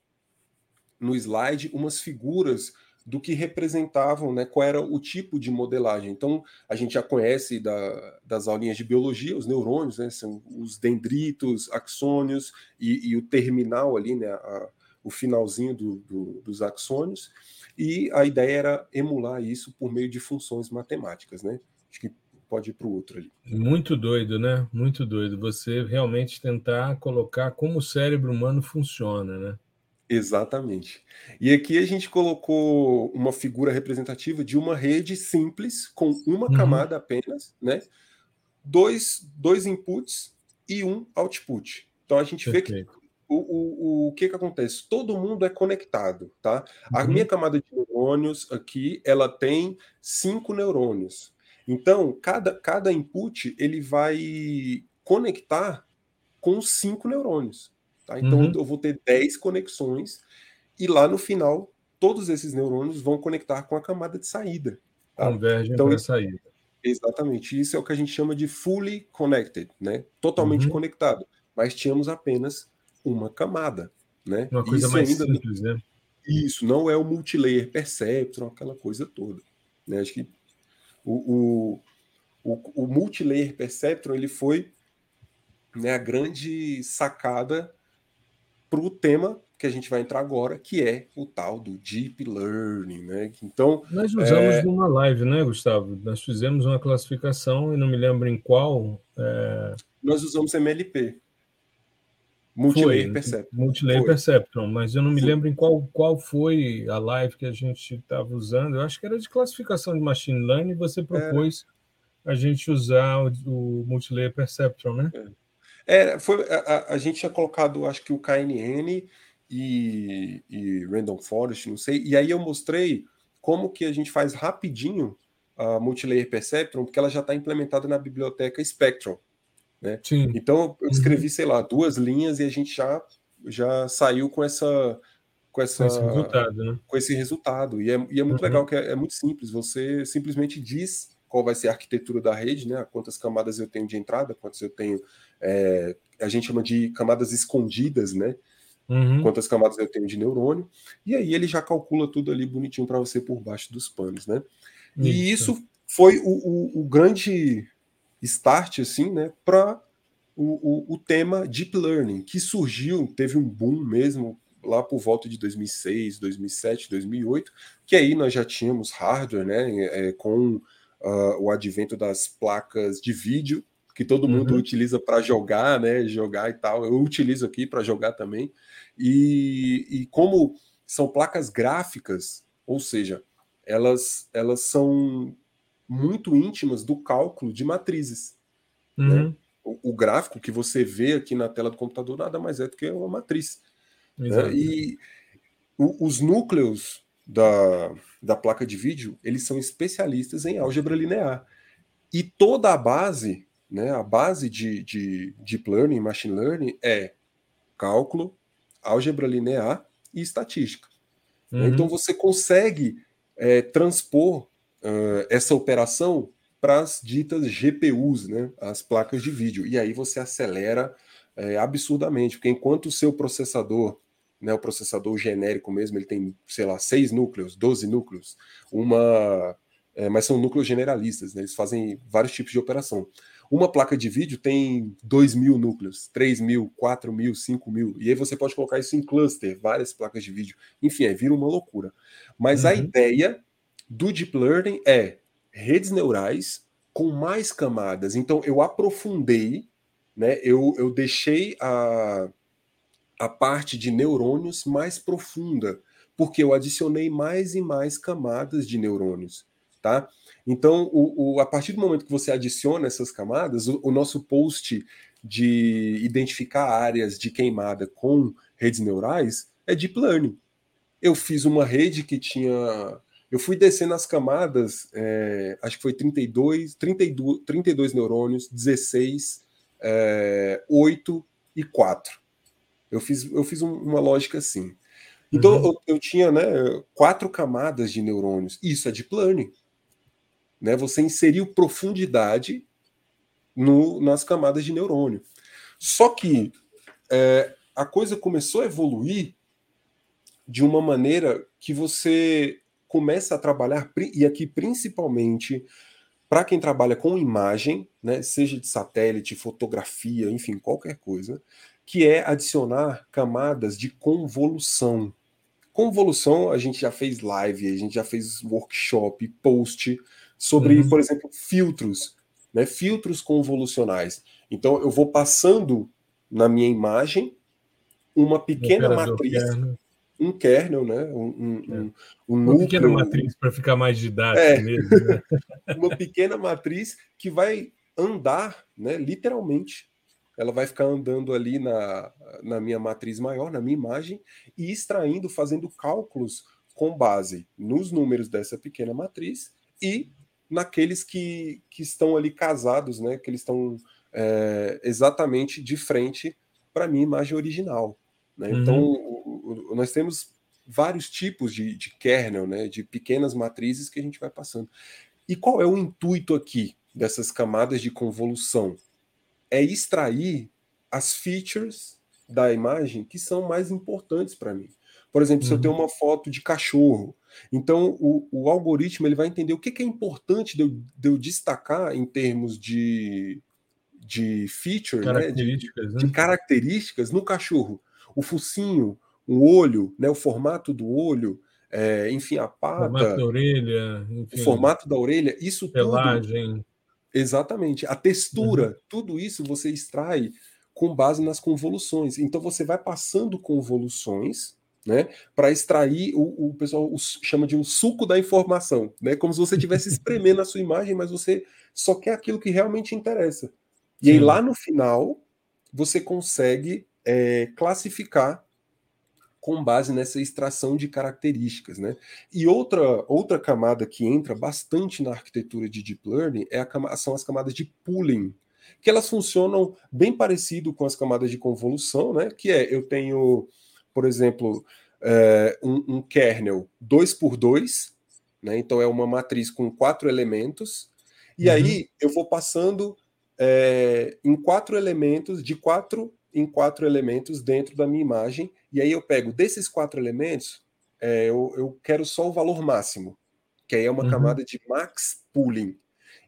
no slide umas figuras do que representavam, né, qual era o tipo de modelagem. Então, a gente já conhece da, das aulinhas de biologia, os neurônios, né, são os dendritos, axônios e, e o terminal ali, né, a, o finalzinho do, do, dos axônios, e a ideia era emular isso por meio de funções matemáticas, né? Acho que pode ir para o outro ali. Muito doido, né? Muito doido. Você realmente tentar colocar como o cérebro humano funciona, né? Exatamente. E aqui a gente colocou uma figura representativa de uma rede simples, com uma uhum. camada apenas, né? Dois, dois inputs e um output. Então a gente Perfeito. vê que o, o, o que, que acontece? Todo mundo é conectado, tá? Uhum. A minha camada de neurônios aqui, ela tem cinco neurônios. Então, cada, cada input ele vai conectar com cinco neurônios. Tá? Então uhum. eu vou ter 10 conexões e lá no final todos esses neurônios vão conectar com a camada de saída. Tá? Convergem então, para a saída. Exatamente. Isso é o que a gente chama de fully connected, né? Totalmente uhum. conectado. Mas tínhamos apenas uma camada, né? Uma coisa Isso mais ainda... simples, né? Isso, não é o multilayer perceptron, aquela coisa toda. Né? Acho que o, o, o, o multilayer perceptron ele foi né, a grande sacada para o tema que a gente vai entrar agora, que é o tal do Deep Learning, né? Então nós usamos é... numa live, né, Gustavo? Nós fizemos uma classificação e não me lembro em qual. É... Nós usamos MLP, Multilayer Perceptron. Multilayer. Perceptron, mas eu não me foi. lembro em qual, qual foi a live que a gente estava usando. Eu acho que era de classificação de machine learning. E você propôs é. a gente usar o, o Multilayer Perceptron, né? É. É, foi, a, a, gente tinha colocado, acho que o KNN e, e Random Forest, não sei, e aí eu mostrei como que a gente faz rapidinho a Multilayer Perceptron, porque ela já está implementada na biblioteca Spectrum. Né? Sim. Então eu uhum. escrevi, uhum. sei lá, duas linhas e a gente já, já saiu com essa com, essa, com esse resultado, né? Com esse resultado. E é, e é muito uhum. legal, que é, é, muito simples. Você simplesmente diz qual vai ser a arquitetura da rede, né? Quantas camadas eu tenho de entrada, quantas eu tenho é, a gente chama de camadas escondidas, né? Uhum. Quantas camadas eu tenho de neurônio, e aí ele já calcula tudo ali bonitinho para você por baixo dos panos, né? Isso. E isso foi o, o, o, grande start, assim, né, para o, o, tema Deep Learning, que surgiu, teve um boom mesmo lá por volta de 2006, 2007, 2008, que aí nós já tínhamos hardware, né, é, com uh, o advento das placas de vídeo, que todo mundo uhum. utiliza para jogar, né? Jogar e tal. Eu utilizo aqui para jogar também. E, e como são placas gráficas, ou seja, elas, elas são muito íntimas do cálculo de matrizes. Né? Uhum. Né? O, o, gráfico que você vê aqui na tela do computador nada mais é do que uma matriz. Né? E o, os núcleos da, da placa de vídeo, eles são especialistas em álgebra linear. E toda a base né, a base de, de Deep Learning, Machine Learning, é cálculo, álgebra linear e estatística. Uhum. Então você consegue é, transpor uh, essa operação para as ditas GPUs, né, as placas de vídeo. E aí você acelera é, absurdamente, porque enquanto o seu processador, né, o processador genérico mesmo, ele tem, sei lá, seis núcleos, 12 núcleos, uma. É, mas são núcleos generalistas, né, eles fazem vários tipos de operação. Uma placa de vídeo tem 2 mil núcleos, 3 mil, 4 mil, 5 mil. E aí você pode colocar isso em cluster, várias placas de vídeo. Enfim, aí vira uma loucura. Mas uhum. a ideia do Deep Learning é redes neurais com mais camadas. Então eu aprofundei, né? Eu, eu deixei a, a parte de neurônios mais profunda, porque eu adicionei mais e mais camadas de neurônios, tá? Então, o, o, a partir do momento que você adiciona essas camadas, o, o nosso post de identificar áreas de queimada com redes neurais é deep learning. Eu fiz uma rede que tinha. Eu fui descendo as camadas, é, acho que foi 32, 32, 32 neurônios, 16, é, 8 e 4. Eu fiz, eu fiz um, uma lógica assim. Então, uhum. eu, eu, tinha né, quatro camadas de neurônios. Isso é deep learning né? Você inseriu profundidade no, nas camadas de neurônio. Só que é, a coisa começou a evoluir de uma maneira que você começa a trabalhar, e aqui principalmente para quem trabalha com imagem, né, seja de satélite, fotografia, enfim, qualquer coisa, que é adicionar camadas de convolução. Convolução, a gente já fez live, a gente já fez workshop, post, sobre, uhum. por exemplo, filtros, né? filtros convolucionais. Então, eu vou passando na minha imagem uma pequena matriz, kernel. um kernel, né? um, um, é. um, um Uma núcleo, pequena matriz para ficar mais didático é, mesmo. Né? uma pequena matriz que vai andar, né, literalmente. Ela vai ficar andando ali na, na minha matriz maior, na minha imagem, e extraindo, fazendo cálculos com base nos números dessa pequena matriz e naqueles que, que estão ali casados, né? Que eles estão é, exatamente de frente para a minha imagem original. Né? Uhum. Então, o, o, nós temos vários tipos de, de kernel, né? De pequenas matrizes que a gente vai passando. E qual é o intuito aqui dessas camadas de convolução? É extrair as features da imagem que são mais importantes para mim. Por exemplo, uhum. se eu tenho uhum. uma foto de cachorro, então o, o algoritmo ele vai entender o que, que é importante de eu, de eu, destacar em termos de, de feature, características, né? De, né? de, características no cachorro. O focinho, o olho, né? o formato do olho, é, enfim, a pata. O formato da orelha. Enfim, o formato da orelha, isso pelagem. tudo. Exatamente. A textura, uhum. tudo isso você extrai com base nas convoluções. Então você vai passando convoluções né, para extrair o, o pessoal o, chama de um suco da informação, né, como se você estivesse espremendo a sua imagem, mas você só quer aquilo que realmente interessa. E Sim. aí lá no final você consegue é, classificar com base nessa extração de características, né? E outra outra camada que entra bastante na arquitetura de deep learning é a, são as camadas de pooling, que elas funcionam bem parecido com as camadas de convolução, né? Que é eu tenho por exemplo, é, um, um, kernel 2 por 2 né? então é uma matriz com quatro elementos, e uhum. aí eu vou passando é, em quatro elementos, de quatro em quatro elementos dentro da minha imagem, e aí eu pego desses quatro elementos, é, eu, eu, quero só o valor máximo, que aí é uma uhum. camada de max pooling.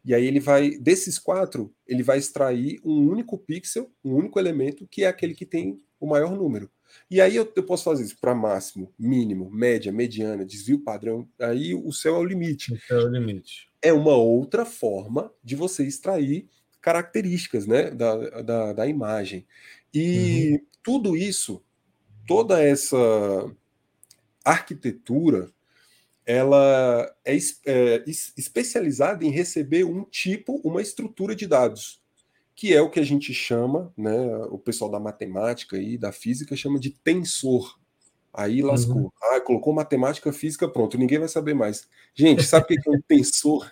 E aí ele vai, desses quatro, ele vai extrair um único pixel, um único elemento, que é aquele que tem o maior número. E aí eu, eu posso fazer isso para máximo, mínimo, média, mediana, desvio padrão. Aí o céu é o limite. O céu é o limite. É uma outra forma de você extrair características né, da, da, da imagem. E uhum. tudo isso, toda essa arquitetura, ela é, é, especializada em receber um tipo, uma estrutura de dados que é o que a gente chama, né, o pessoal da matemática e da física chama de tensor. Aí lascou. Uhum. Ah, colocou matemática, física, pronto, ninguém vai saber mais. Gente, sabe o que é um tensor?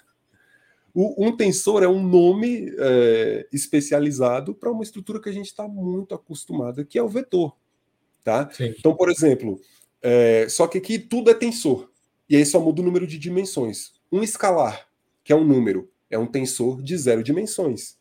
O, um tensor é um nome é, especializado para uma estrutura que a gente está muito acostumada, que é o vetor. Tá? Sim. Então, por exemplo, é, só que aqui tudo é tensor. E aí só muda o número de dimensões. Um escalar, que é um número, é um tensor de zero dimensões.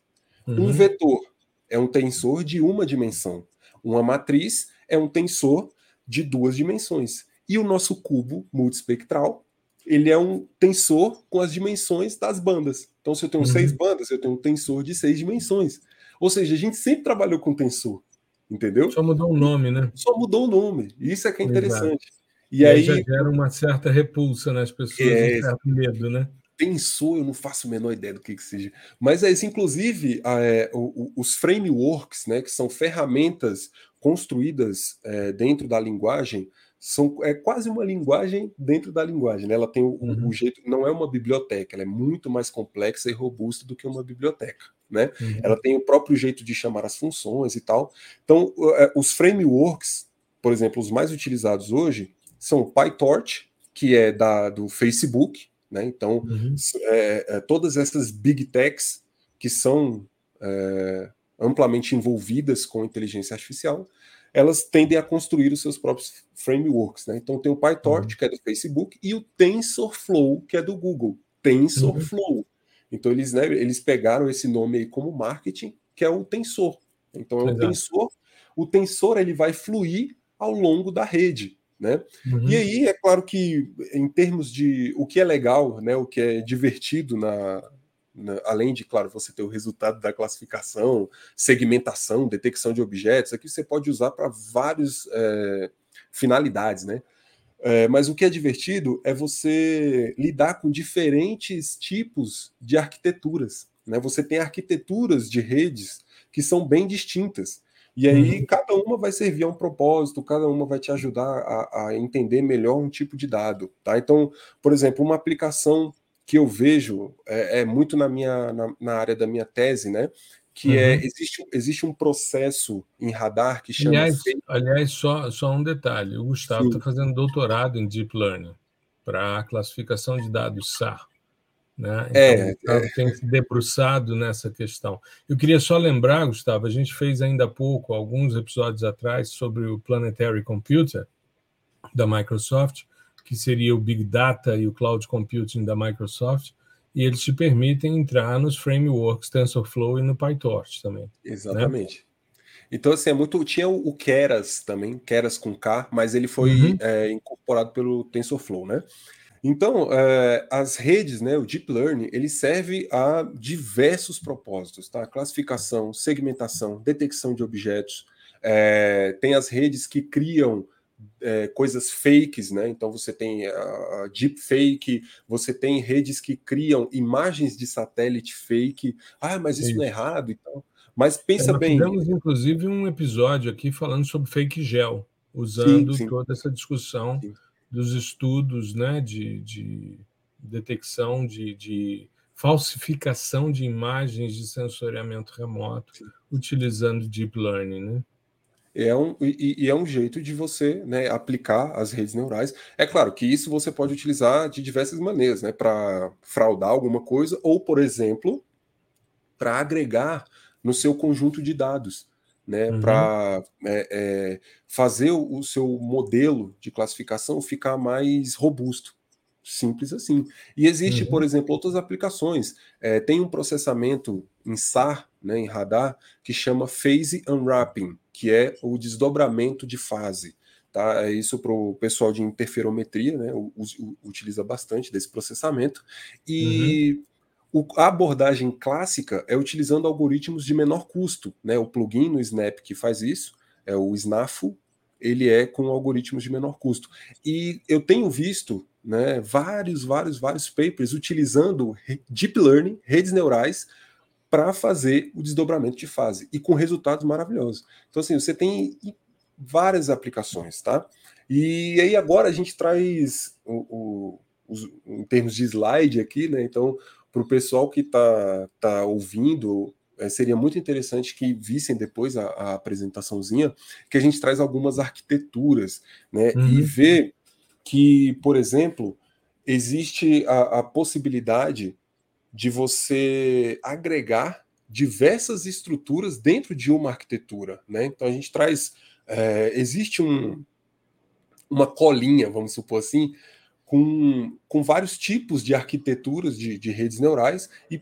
Uhum. Um vetor é um tensor de uma dimensão. Uma matriz é um tensor de duas dimensões. E o nosso cubo multispectral, ele é um tensor com as dimensões das bandas. Então, se eu tenho uhum. seis bandas, eu tenho um tensor de seis dimensões. Ou seja, a gente sempre trabalhou com tensor, entendeu? Só mudou o nome, né? Só mudou o nome. Isso é que é interessante. Exato. E, e aí, aí já gera uma certa repulsa nas pessoas, é, um certo medo, né? Pensou, eu não faço a menor ideia do que, que seja. Mas é isso, inclusive, é, os frameworks, né, que são ferramentas construídas é, dentro da linguagem, são, é quase uma linguagem dentro da linguagem. Né? Ela tem o, uhum. o, jeito, não é uma biblioteca, ela é muito mais complexa e robusta do que uma biblioteca. Né? Uhum. Ela tem o próprio jeito de chamar as funções e tal. Então, é, os frameworks, por exemplo, os mais utilizados hoje, são o PyTorch, que é da, do Facebook, né? Então, uhum. é, é, todas essas big techs que são é, amplamente envolvidas com inteligência artificial, elas tendem a construir os seus próprios frameworks. Né? Então, tem o PyTorch, uhum. que é do Facebook, e o TensorFlow, que é do Google. TensorFlow. Então, eles, né, eles pegaram esse nome aí como marketing, que é o tensor. Então, é o tensor. O tensor ele vai fluir ao longo da rede. Né? Uhum. E aí, é claro que, em termos de o que é legal, né, o que é divertido, na, na, além de, claro, você ter o resultado da classificação, segmentação, detecção de objetos, aqui você pode usar para várias é, finalidades. Né? É, mas o que é divertido é você lidar com diferentes tipos de arquiteturas. Né? Você tem arquiteturas de redes que são bem distintas. E aí uhum. cada uma vai servir a um propósito, cada uma vai te ajudar a, a, entender melhor um tipo de dado, tá? Então, por exemplo, uma aplicação que eu vejo é, é muito na minha na, na, área da minha tese, né? Que é, uhum. é existe, existe um processo em radar que chama. Aliás, aliás só, só um detalhe: o Gustavo está fazendo doutorado em Deep Learning para classificação de dados SAR. Né? É, então, é, é. tem se debruçado nessa questão. Eu queria só lembrar, Gustavo, a gente fez ainda há pouco, alguns episódios atrás, sobre o Planetary Computer da Microsoft, que seria o Big Data e o Cloud Computing da Microsoft, e eles te permitem entrar nos frameworks TensorFlow e no PyTorch também. Né? Exatamente. Né? Então, assim, é muito. Tinha o Keras também, Keras com K, mas ele foi uhum. é, incorporado pelo TensorFlow, né? Então, é, as redes, né, o Deep Learning, ele serve a diversos propósitos, tá? Classificação, segmentação, detecção de objetos. É, tem as redes que criam é, coisas fakes, né? Então você tem a, deep fake, você tem redes que criam imagens de satélite fake. Ah, mas isso, não é errado e tal. Mas pensa é, bem. Temos inclusive um episódio aqui falando sobre fake gel, usando sim, sim. toda essa discussão. Sim dos estudos né, de, de detecção de, de, falsificação de imagens de sensoriamento remoto utilizando deep learning, né? É um, e, e, é um jeito de você né, aplicar as redes neurais. É claro que isso você pode utilizar de diversas maneiras, né? Para fraudar alguma coisa, ou, por exemplo, para agregar no seu conjunto de dados né, uhum. para é, é, fazer o, seu modelo de classificação ficar mais robusto. Simples assim. E existe, uhum. por exemplo, outras aplicações. É, tem um processamento em SAR, né, em radar, que chama Phase Unwrapping, que é o desdobramento de fase. Tá? É isso para o pessoal de interferometria, né, utiliza bastante desse processamento. E uhum o, a abordagem clássica é utilizando algoritmos de menor custo. Né? O plugin no Snap que faz isso é o Snafu, ele é com algoritmos de menor custo. E eu tenho visto né, vários, vários, vários papers utilizando deep learning, redes neurais, para fazer o desdobramento de fase e com resultados maravilhosos. Então, assim, você tem várias aplicações, tá? E aí agora a gente traz o, o, os, em termos de slide aqui, né? Então, para o pessoal que está tá ouvindo, é, seria muito interessante que vissem depois a, a, apresentaçãozinha, que a gente traz algumas arquiteturas, né? Uhum. E ver que, por exemplo, existe a, a possibilidade de você agregar diversas estruturas dentro de uma arquitetura, né? Então a gente traz é, existe um, uma colinha, vamos supor assim, com, com vários tipos de arquiteturas de, de redes neurais e,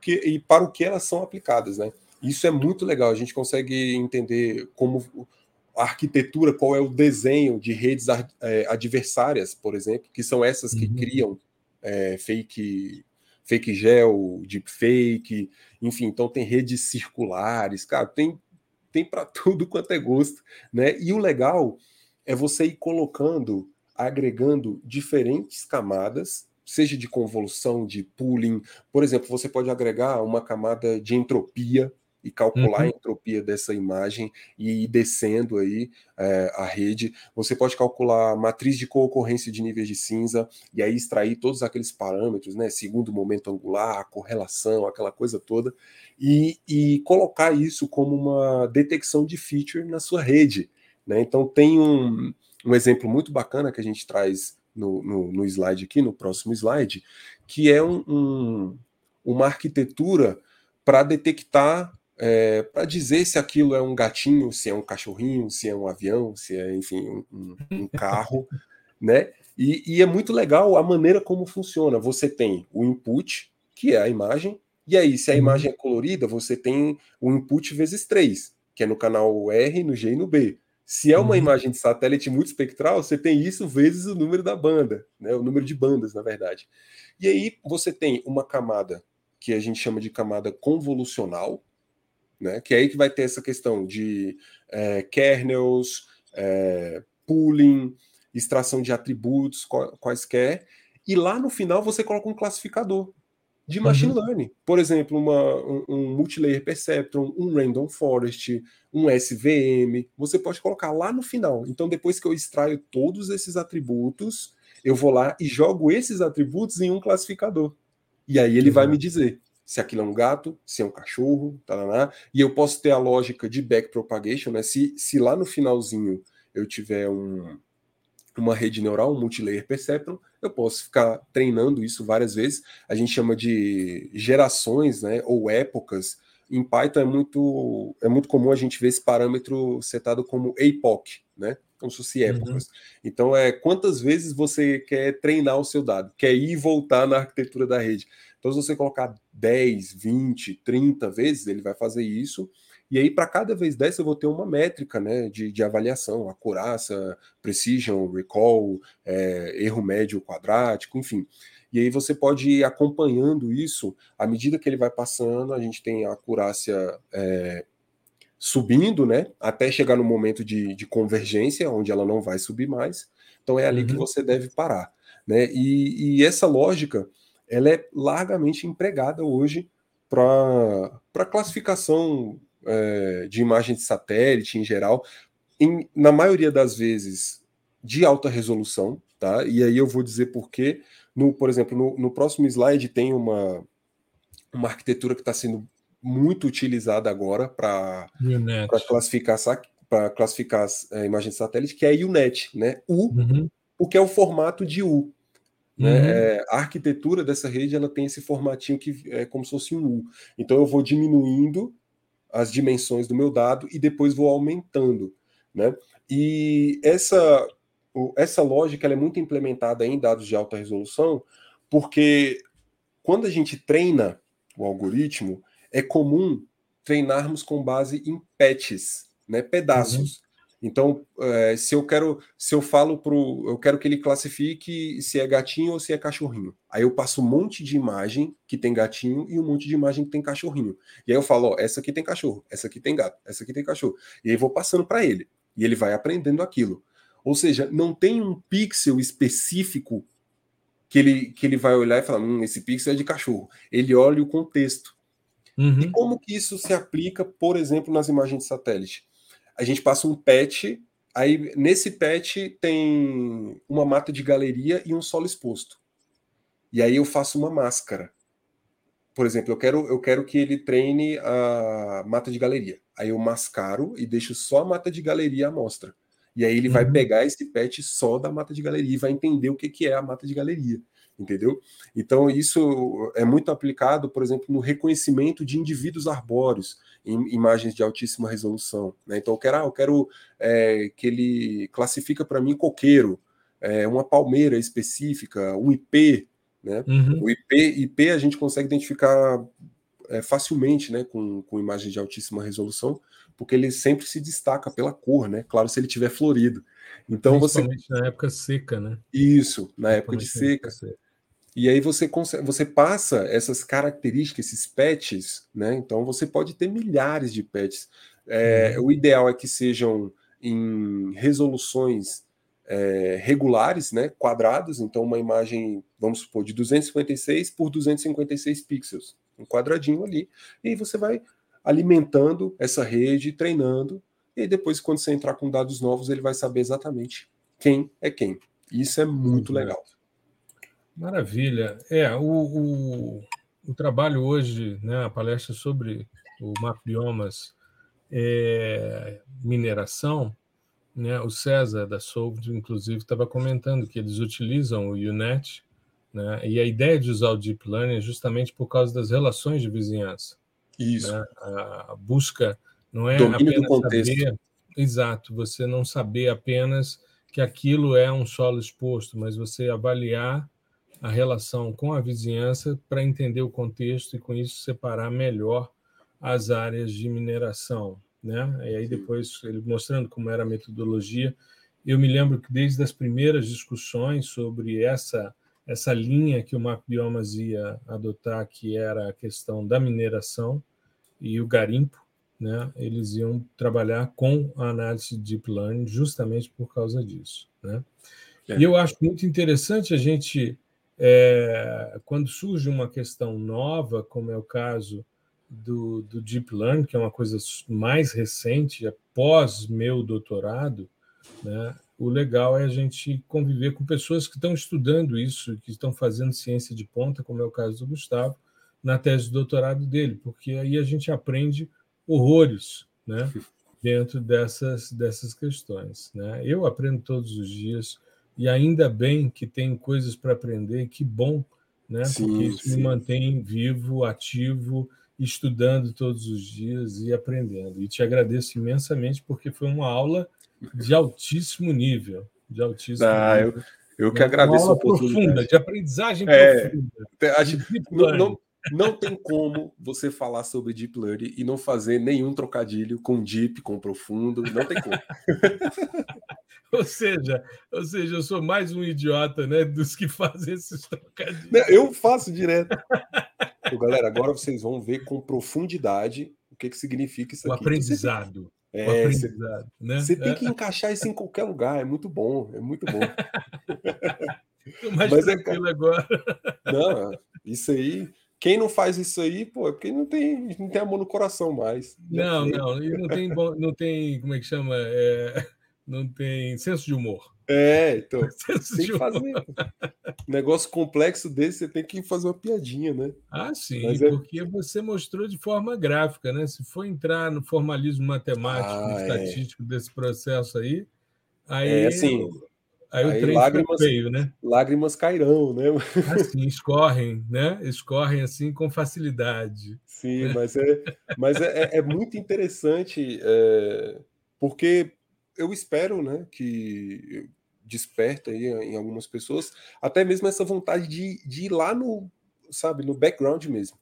que, e para o que elas são aplicadas. Né? Isso é muito legal, a gente consegue entender como a arquitetura, qual é o desenho de redes é, adversárias, por exemplo, que são essas que uhum. criam é, fake fake gel, deepfake, enfim, então tem redes circulares, cara, tem tem para tudo quanto é gosto, né? E o legal é você ir colocando, agregando diferentes camadas, seja de convolução, de pooling. Por exemplo, você pode agregar uma camada de entropia e calcular uhum. a entropia dessa imagem e ir descendo aí é, a rede. Você pode calcular a matriz de concorrência de níveis de cinza e aí extrair todos aqueles parâmetros, né? Segundo momento angular, correlação, aquela coisa toda, e, e colocar isso como uma detecção de feature na sua rede. Né? Então tem um, um exemplo muito bacana que a gente traz no, no, no slide aqui, no próximo slide, que é um, um, uma arquitetura para detectar, é, para dizer se aquilo é um gatinho, se é um cachorrinho, se é um avião, se é, enfim, um, um carro, né? E, e, é muito legal a maneira como funciona. Você tem o input, que é a imagem, e aí, se a uhum. imagem é colorida, você tem o input vezes 3, que é no canal R, no G e no B. Se é uma uhum. imagem de satélite multispectral, você tem isso vezes o número da banda, né? o número de bandas, na verdade. E aí você tem uma camada que a gente chama de camada convolucional, né? que é aí que vai ter essa questão de é, kernels, é, pooling, extração de atributos quaisquer, e lá no final você coloca um classificador de machine uhum. learning. Por exemplo, uma, um, um multilayer perceptron, um random forest, um SVM. Você pode colocar lá no final. Então, depois que eu extraio todos esses atributos, eu vou lá e jogo esses atributos em um classificador. E aí ele uhum. vai me dizer se aquilo é um gato, se é um cachorro, taraná, e eu posso ter a lógica de backpropagation, né? Se, se lá no finalzinho eu tiver um, uma rede neural, um multilayer perceptron, eu posso ficar treinando isso várias vezes. A gente chama de gerações, né, ou épocas. Em Python é muito é muito comum a gente ver esse parâmetro setado como epoch, né? Como se fosse uhum. épocas. Uhum. Então é quantas vezes você quer treinar o seu dado, quer ir e voltar na arquitetura da rede. Então, se você colocar 10, 20, 30 vezes, ele vai fazer isso e aí, para cada vez dessa, eu vou ter uma métrica né, de, de avaliação, acurácia, precision, recall, é, erro médio quadrático, enfim. E aí você pode ir acompanhando isso à medida que ele vai passando, a gente tem a acurácia é, subindo, né? Até chegar no momento de, de, convergência, onde ela não vai subir mais. Então é ali uhum. que você deve parar. Né? E, e essa lógica ela é largamente empregada hoje para classificação é, de imagem de satélite em geral, em, na maioria das vezes de alta resolução, tá? E aí eu vou dizer por quê. No, por exemplo, no, no próximo slide tem uma, uma arquitetura que está sendo muito utilizada agora para classificar para classificar as é, imagens de satélite, que é a UNET, né? U, uhum. porque é o formato de U. Né? Uhum. É, a arquitetura dessa rede ela tem esse formatinho que é como se fosse um U. Então eu vou diminuindo as dimensões do meu dado e depois vou aumentando, né? E essa essa lógica é muito implementada em dados de alta resolução, porque quando a gente treina o algoritmo, é comum treinarmos com base em patches, né, pedaços. Uhum. Então, é, se eu quero, se eu falo pro, eu quero que ele classifique se é gatinho ou se é cachorrinho. Aí eu passo um monte de imagem que tem gatinho e um monte de imagem que tem cachorrinho. E aí eu falo, ó, essa aqui tem cachorro, essa aqui tem gato, essa aqui tem cachorro. E aí vou passando para ele e ele vai aprendendo aquilo. Ou seja, não tem um pixel específico que ele, que ele vai olhar e falar, hum, esse pixel é de cachorro. Ele olha o contexto. Uhum. E como que isso se aplica, por exemplo, nas imagens de satélite? A gente passa um patch, aí nesse patch tem uma mata de galeria e um solo exposto. E aí eu faço uma máscara. Por exemplo, eu quero, eu quero que ele treine a mata de galeria. Aí eu mascaro e deixo só a mata de galeria à mostra. E aí ele uhum. vai pegar esse patch só da mata de galeria e vai entender o que, que é a mata de galeria. Entendeu? Então, isso é muito aplicado, por exemplo, no reconhecimento de indivíduos arbóreos em imagens de altíssima resolução. Né? Então, eu quero, ah, eu quero é, que ele classifica para mim coqueiro, é, uma palmeira específica, um IP. Né? Uhum. O IP, IP a gente consegue identificar é, facilmente né, com, com imagens de altíssima resolução, porque ele sempre se destaca pela cor, né? Claro, se ele tiver florido. Então você na época seca, né? Isso, na época de seca. seca. E aí você você passa essas características, esses patches, né? Então você pode ter milhares de patches. É, uhum. O ideal é que sejam em resoluções é, regulares, né? Quadrados. Então uma imagem, vamos supor, de 256 por 256 pixels, um quadradinho ali. E aí você vai alimentando essa rede, treinando. E depois, quando você entrar com dados novos, ele vai saber exatamente quem é quem. Isso é muito uhum. legal. Maravilha. É, o, o, o, trabalho hoje, né, a palestra sobre o Mapbiomas é, mineração, né, o César da Solved, inclusive, estava comentando que eles utilizam o UNET, né, e a ideia de usar o Deep Learning é justamente por causa das relações de vizinhança. Isso. Né? A busca não é Domínio apenas do contexto. saber... Exato, você não saber apenas que aquilo é um solo exposto, mas você avaliar a relação com a vizinhança para entender o contexto e, com isso, separar melhor as áreas de mineração. Né? E aí, depois, ele mostrando como era a metodologia. Eu me lembro que, desde as primeiras discussões sobre essa, essa linha que o MapBiomas ia adotar, que era a questão da mineração e o garimpo, né? eles iam trabalhar com a análise de Deep Learning justamente por causa disso. Né? É. E eu acho muito interessante a gente é, quando surge uma questão nova, como é o caso do, do Deep Learning, que é uma coisa mais recente, após meu doutorado, né, o legal é a gente conviver com pessoas que estão estudando isso, que estão fazendo ciência de ponta, como é o caso do Gustavo, na tese de doutorado dele, porque aí a gente aprende horrores né, dentro dessas, dessas questões. Né? Eu aprendo todos os dias e ainda bem que tem coisas para aprender, que bom, né? Sim, Porque isso sim. me mantém vivo, ativo, estudando todos os dias e aprendendo. E te agradeço imensamente porque foi uma aula de altíssimo nível, de altíssimo ah, nível. Eu, eu que agradeço uma aula profunda, de aprendizagem é, profunda. Acho, não, não, não tem como você falar sobre Deep Learning e não fazer nenhum trocadilho com Deep, com profundo, não tem como. ou seja, ou seja, eu sou mais um idiota, né, dos que fazem esses trocadilhos. Eu faço direto. Então, galera, agora vocês vão ver com profundidade o que, que significa isso o aqui. Aprendizado. É, o aprendizado. Você, né? você tem que encaixar isso em qualquer lugar, é muito bom, é muito bom. Estou mais Mas é tranquilo é... agora. Não, isso aí quem não faz isso aí, pô, é porque não tem, não tem amor no coração mais. Não, não, e não tem, não tem, como é que chama? É, não tem senso de humor. É, então. tem que fazer. negócio complexo desse, você tem que fazer uma piadinha, né? Ah, sim, Mas é porque é... você mostrou de forma gráfica, né? Se for entrar no formalismo matemático, ah, é. estatístico é. desse processo aí, aí. É assim. Aí, aí o trem lágrimas, feio, né? Lágrimas cairão, né? Assim, escorrem, né? Escorrem assim com facilidade. Sim, mas é, mas é, é, é muito interessante, é, porque eu espero né, que desperta aí em algumas pessoas até mesmo essa vontade de, de ir lá no, sabe, no background mesmo.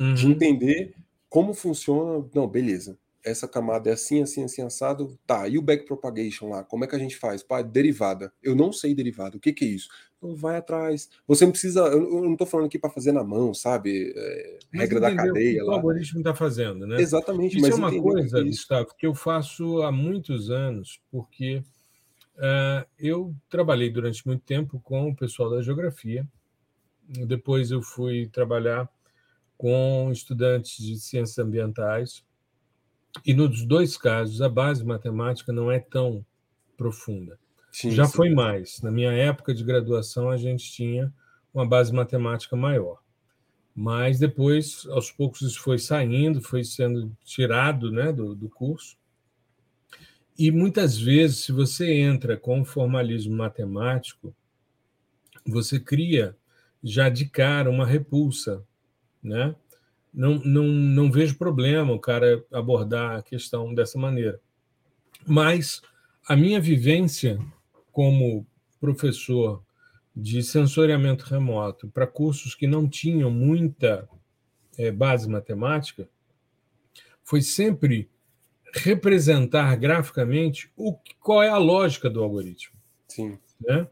Uhum. De entender como funciona. Não, beleza essa camada é assim, assim, assim, assado. Tá, e o backpropagation lá? Como é que a gente faz? Pá, derivada. Eu não sei derivada. O que, que é isso? Então vai atrás. Você não precisa. Eu não estou falando aqui para fazer na mão, sabe? É, regra da cadeia. O lá. algoritmo está fazendo, né? Exatamente. Isso é uma coisa, que é Gustavo, que eu faço há muitos anos, porque uh, eu trabalhei durante muito tempo com o pessoal da geografia. Depois eu fui trabalhar com estudantes de ciências ambientais e nos dois casos, a base matemática não é tão profunda. Sim, Já sim. foi mais. Na minha época de graduação, a gente tinha uma base matemática maior. Mas depois, aos poucos, isso foi saindo, foi sendo tirado né, do, do curso. E muitas vezes, se você entra com formalismo matemático, você cria já de cara uma repulsa, né? Não, não, não vejo problema o cara abordar a questão dessa maneira. Mas a minha vivência como professor de sensoriamento remoto para cursos que não tinham muita é, base matemática foi sempre representar graficamente o, qual é a lógica do algoritmo. Sim. Né?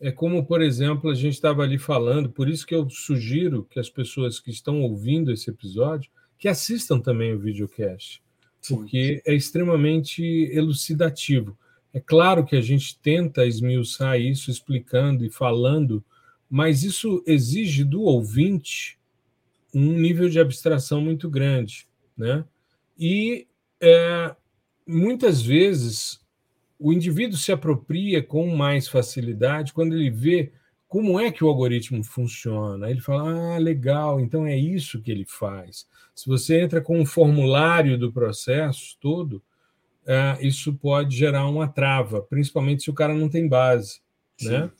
É como, por exemplo, a gente estava ali falando, por isso que eu sugiro que as pessoas que estão ouvindo esse episódio que assistam também o videocast, Sim. porque é extremamente elucidativo. É claro que a gente tenta esmiuçar isso explicando e falando, mas isso exige do ouvinte um nível de abstração muito grande, né? E é, muitas vezes o indivíduo se apropria com mais facilidade quando ele vê como é que o algoritmo funciona. Ele fala: ah, legal, então é isso que ele faz. Se você entra com um formulário do processo todo, é, isso pode gerar uma trava, principalmente se o cara não tem base. Né?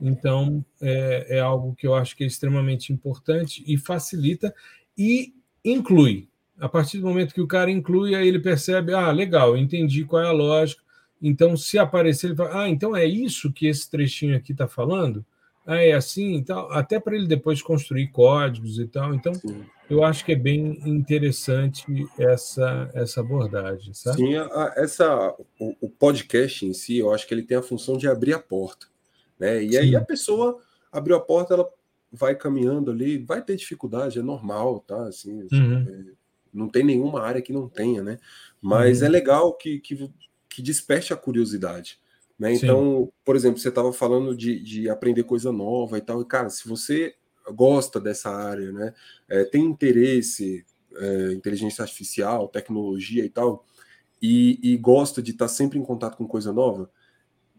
Então, é, é algo que eu acho que é extremamente importante e facilita e inclui. A partir do momento que o cara inclui, aí ele percebe: ah, legal, entendi qual é a lógica então, se aparecer, ele fala: Ah, então é isso que esse trechinho aqui está falando? Ah, é assim e tal. Até para ele depois construir códigos e tal. Então, Sim. eu acho que é bem interessante essa, essa abordagem, sabe? Sim, a, essa, o, o, podcast em si, eu acho que ele tem a função de abrir a porta. Né? E Sim. aí a pessoa abriu a porta, ela vai caminhando ali, vai ter dificuldade, é normal, tá? Assim, uhum. é, não tem nenhuma área que não tenha, né? Mas uhum. é legal que, que que desperte a curiosidade. Né? Então, por exemplo, você estava falando de, de aprender coisa nova e tal, e cara, se você gosta dessa área, né, é, tem interesse, é, inteligência artificial, tecnologia e tal, e, e gosta de estar tá sempre em contato com coisa nova,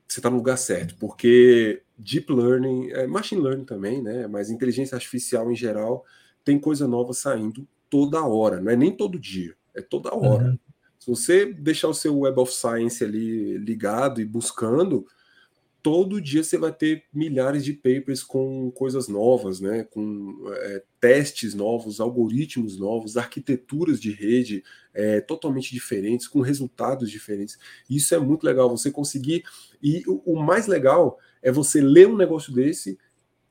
você está no lugar certo, porque deep learning, é, machine learning também, né, mas inteligência artificial em geral tem coisa nova saindo toda hora, não é nem todo dia, é toda hora. Uhum. Se você deixar o seu Web of Science ali ligado e buscando, todo dia você vai ter milhares de papers com coisas novas, né? com é, testes novos, algoritmos novos, arquiteturas de rede é, totalmente diferentes, com resultados diferentes. Isso é muito legal, você conseguir. E o, o mais legal é você ler um negócio desse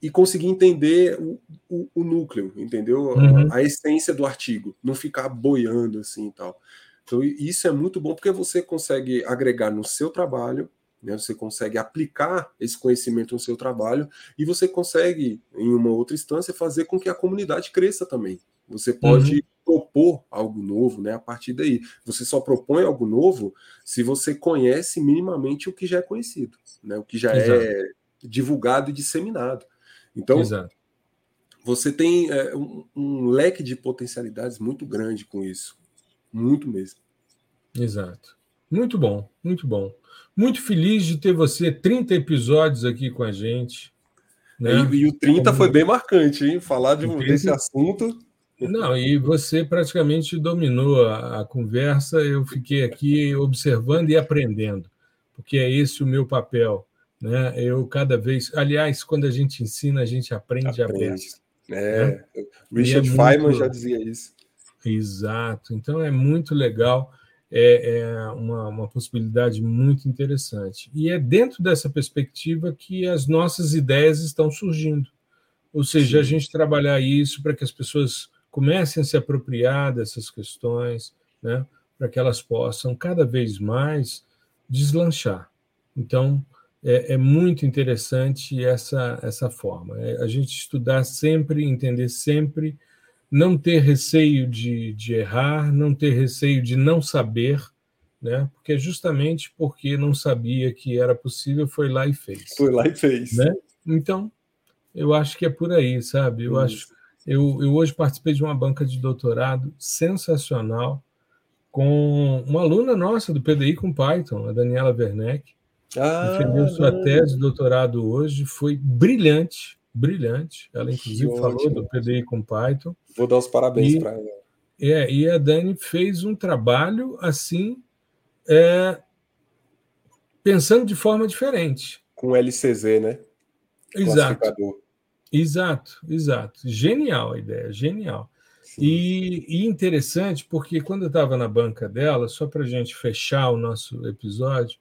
e conseguir entender o, o, o núcleo, entendeu? Uhum. A, a, essência do artigo, não ficar boiando assim e tal. Então, isso é muito bom porque você consegue agregar no seu trabalho, né, você consegue aplicar esse conhecimento no seu trabalho e você consegue, em uma outra instância, fazer com que a comunidade cresça também. Você pode uhum. propor algo novo né, a partir daí. Você só propõe algo novo se você conhece minimamente o que já é conhecido, né, o que já Exato. é divulgado e disseminado. Então, Exato. você tem é, um, um leque de potencialidades muito grande com isso. Muito mesmo. Exato. Muito bom, muito bom. Muito feliz de ter você 30 episódios aqui com a gente. Né? E, e o 30 Como... foi bem marcante, hein? Falar de, 30... desse assunto. Não, e você praticamente dominou a, a, conversa. Eu fiquei aqui observando e aprendendo, porque é esse o meu papel. Né? Eu cada vez. Aliás, quando a gente ensina, a gente aprende, aprende. a aprende. É, né? Richard é Feynman muito... já dizia isso. Exato. Então é muito legal, é, é uma, uma, possibilidade muito interessante. E é dentro dessa perspectiva que as nossas ideias estão surgindo. Ou seja, Sim. a gente trabalhar isso para que as pessoas comecem a se apropriar dessas questões, né, para que elas possam cada vez mais deslanchar. Então, é, é muito interessante essa, essa forma. É a gente estudar sempre, entender sempre não ter receio de, de errar, não ter receio de não saber, né? Porque justamente porque não sabia que era possível, foi lá e fez. Foi lá e fez. Né? Então, eu acho que é por aí, sabe? Eu Isso. acho. Eu, eu hoje participei de uma banca de doutorado sensacional com uma aluna nossa do PDI com Python, a Daniela Werneck. Ah, defendeu sua tese de doutorado hoje, foi brilhante, brilhante. Ela, inclusive, que falou ótimo. do PDI com Python. Vou dar os parabéns para ela. É, e a Dani fez um trabalho assim, é, pensando de forma diferente. Com LCZ, né? Exato. Exato, exato. Genial a ideia, genial. E, e, interessante porque quando eu estava na banca dela, só para a gente fechar o nosso episódio,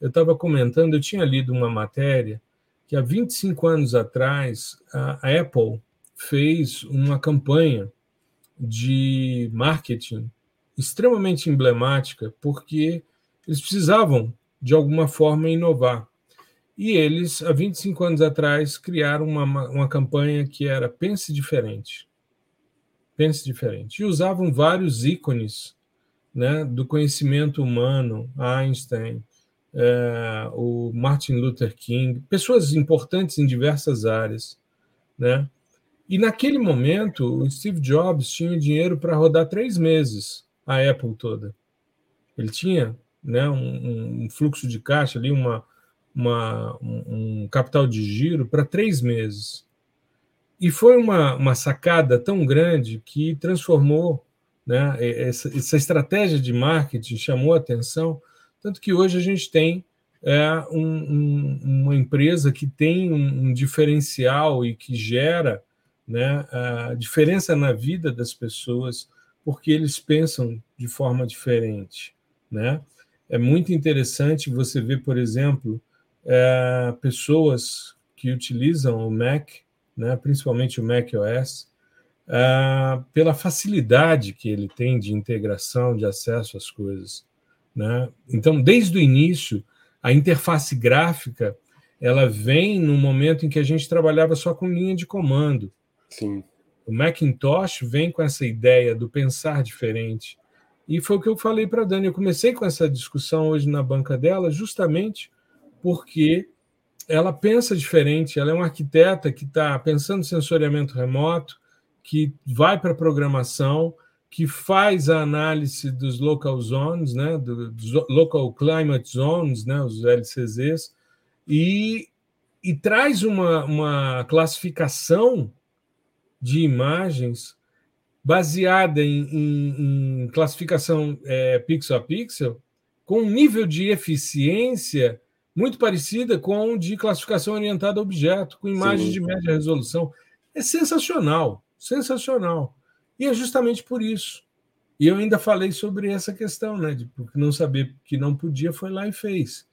eu estava comentando, eu tinha lido uma matéria que há 25 anos atrás a, Apple fez uma campanha de marketing extremamente emblemática, porque eles precisavam, de alguma forma, inovar. E eles, há 25 anos atrás, criaram uma, uma campanha que era Pense Diferente. Pense Diferente. E usavam vários ícones né, do conhecimento humano, Einstein, é, o Martin Luther King, pessoas importantes em diversas áreas. Né? E naquele momento, o Steve Jobs tinha dinheiro para rodar três meses a Apple toda. Ele tinha né, um, um fluxo de caixa ali, uma, uma, um capital de giro para três meses. E foi uma, uma sacada tão grande que transformou né, essa, essa estratégia de marketing, chamou a atenção, tanto que hoje a gente tem é, um, um, uma empresa que tem um, um, diferencial e que gera né, a diferença na vida das pessoas, porque eles pensam de forma diferente. Né? É muito interessante você ver, por exemplo, é, pessoas que utilizam o Mac, né, principalmente o Mac OS, é, pela facilidade que ele tem de integração, de acesso às coisas. Né? Então, desde o início, a interface gráfica ela vem no momento em que a gente trabalhava só com linha de comando. Sim. O Macintosh vem com essa ideia do pensar diferente. E foi o que eu falei para a Dani. Eu comecei com essa discussão hoje na banca dela, justamente porque ela pensa diferente, ela é uma arquiteta que está pensando sensoriamento remoto, que vai para a programação, que faz a análise dos local zones, né, dos local climate zones, né, os LCZs, e, e traz uma, uma classificação de imagens baseada em, em, em classificação é, pixel a pixel, com um nível de eficiência muito parecida com o de classificação orientada a objeto, com imagens Sim. de média resolução. É sensacional, sensacional. E é justamente por isso. E eu ainda falei sobre essa questão, né? De não saber que não podia, foi lá e fez.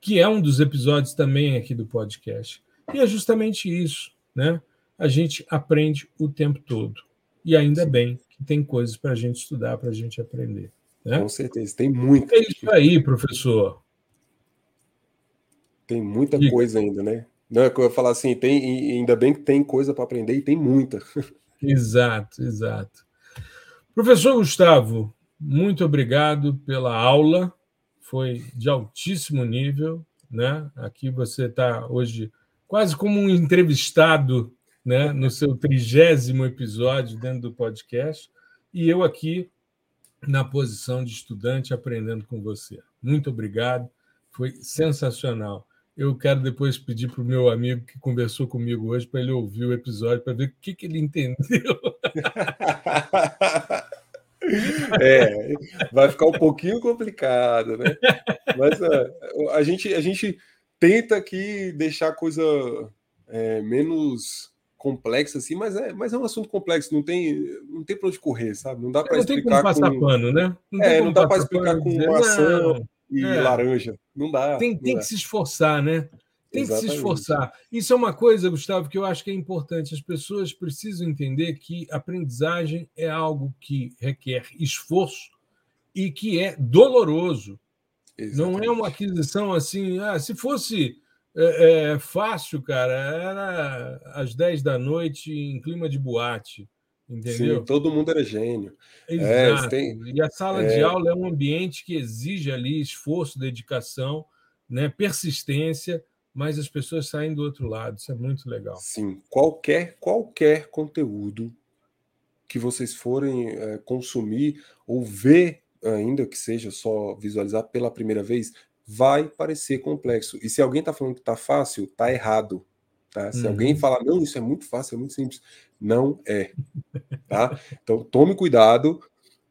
Que é um dos episódios também aqui do podcast. E é justamente isso, né? A gente aprende o tempo todo. E ainda Sim. bem que tem coisas para a gente estudar, para a gente aprender. Né? Com certeza, tem muito. É isso aí, professor. Tem muita Diga. coisa ainda, né? Não, é eu ia falar assim, tem, ainda bem que tem coisa para aprender e tem muita. Exato, exato. Professor Gustavo, muito obrigado pela aula, foi de altíssimo nível, né? Aqui você está hoje quase como um entrevistado, né? No seu trigésimo episódio dentro do podcast e eu aqui na posição de estudante aprendendo com você. Muito obrigado, foi sensacional eu quero depois pedir para o meu amigo que conversou comigo hoje para ele ouvir o episódio para ver o que, que ele entendeu. É, vai ficar um pouquinho complicado, né? Mas uh, a, gente, a gente tenta aqui deixar a coisa é, menos complexa assim, mas é, mas é um assunto complexo, não tem, não tem para onde correr, sabe? Não dá para explicar com passar pano, né? Não é, não dá para explicar com maçã, e é. laranja. Não dá. Tem, não tem dá. que se esforçar, né? Tem Exatamente. que se esforçar. Isso é uma coisa, Gustavo, que eu acho que é importante. As pessoas precisam entender que aprendizagem é algo que requer esforço e que é doloroso. Exatamente. Não é uma aquisição assim. Ah, se fosse é, é, fácil, cara, era às 10 da noite em clima de boate. Entendeu? Sim, todo mundo era gênio. É, Exato. É, tem, e a sala é... de aula é um ambiente que exige ali esforço, dedicação, né, persistência, mas as pessoas saem do outro lado. Isso é muito legal. Sim, qualquer qualquer conteúdo que vocês forem é, consumir ou ver, ainda que seja só visualizar pela primeira vez, vai parecer complexo. E se alguém está falando que está fácil, está errado. Tá? Se uhum. alguém falar, não, isso é muito fácil, é muito simples, não é. Tá? Então tome cuidado,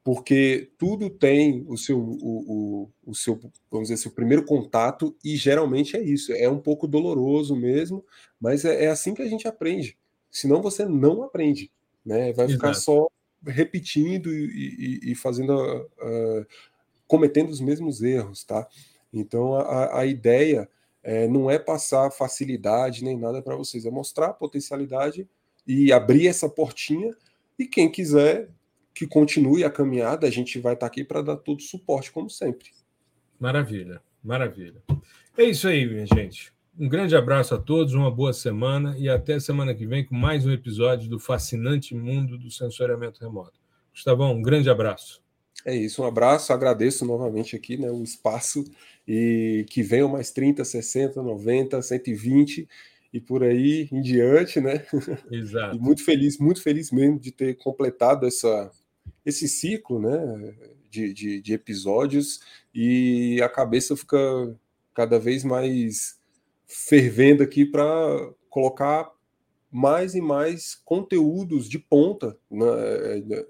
porque tudo tem o seu, o, o, o seu, vamos dizer, seu primeiro contato, e geralmente é isso. É um pouco doloroso mesmo, mas é, é assim que a gente aprende. senão você não aprende, né? Vai Exato. ficar só repetindo e, e, e fazendo, uh, cometendo os mesmos erros, tá? Então a, a ideia é, não é passar facilidade nem nada para vocês, é mostrar a potencialidade e abrir essa portinha. E quem quiser que continue a caminhada, a gente vai estar tá aqui para dar todo o suporte, como sempre. Maravilha, maravilha. É isso aí, minha gente. Um grande abraço a todos, uma boa semana e até semana que vem com mais um episódio do fascinante mundo do sensoriamento remoto. Gustavão, um grande abraço. É isso, um abraço, agradeço novamente aqui né, o espaço e que venham mais 30, 60, 90, 120 e por aí em diante, né? Exato. E muito feliz, muito feliz mesmo de ter completado essa, esse ciclo, né? De, de, de episódios e a cabeça fica cada vez mais fervendo aqui para colocar mais e mais conteúdos de ponta, né,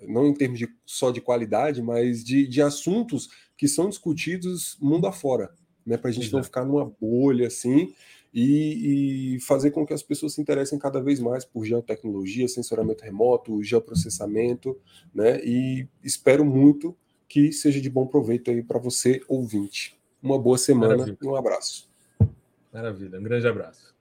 não em termos de, só de qualidade, mas de, de assuntos que são discutidos mundo afora, né, para a gente Exato. não ficar numa bolha assim e, e, fazer com que as pessoas se interessem cada vez mais por geotecnologia, sensoramento remoto, geoprocessamento, né, e espero muito que seja de bom proveito aí para você, ouvinte. Uma boa semana Maravilha. e um abraço. Maravilha, um grande abraço.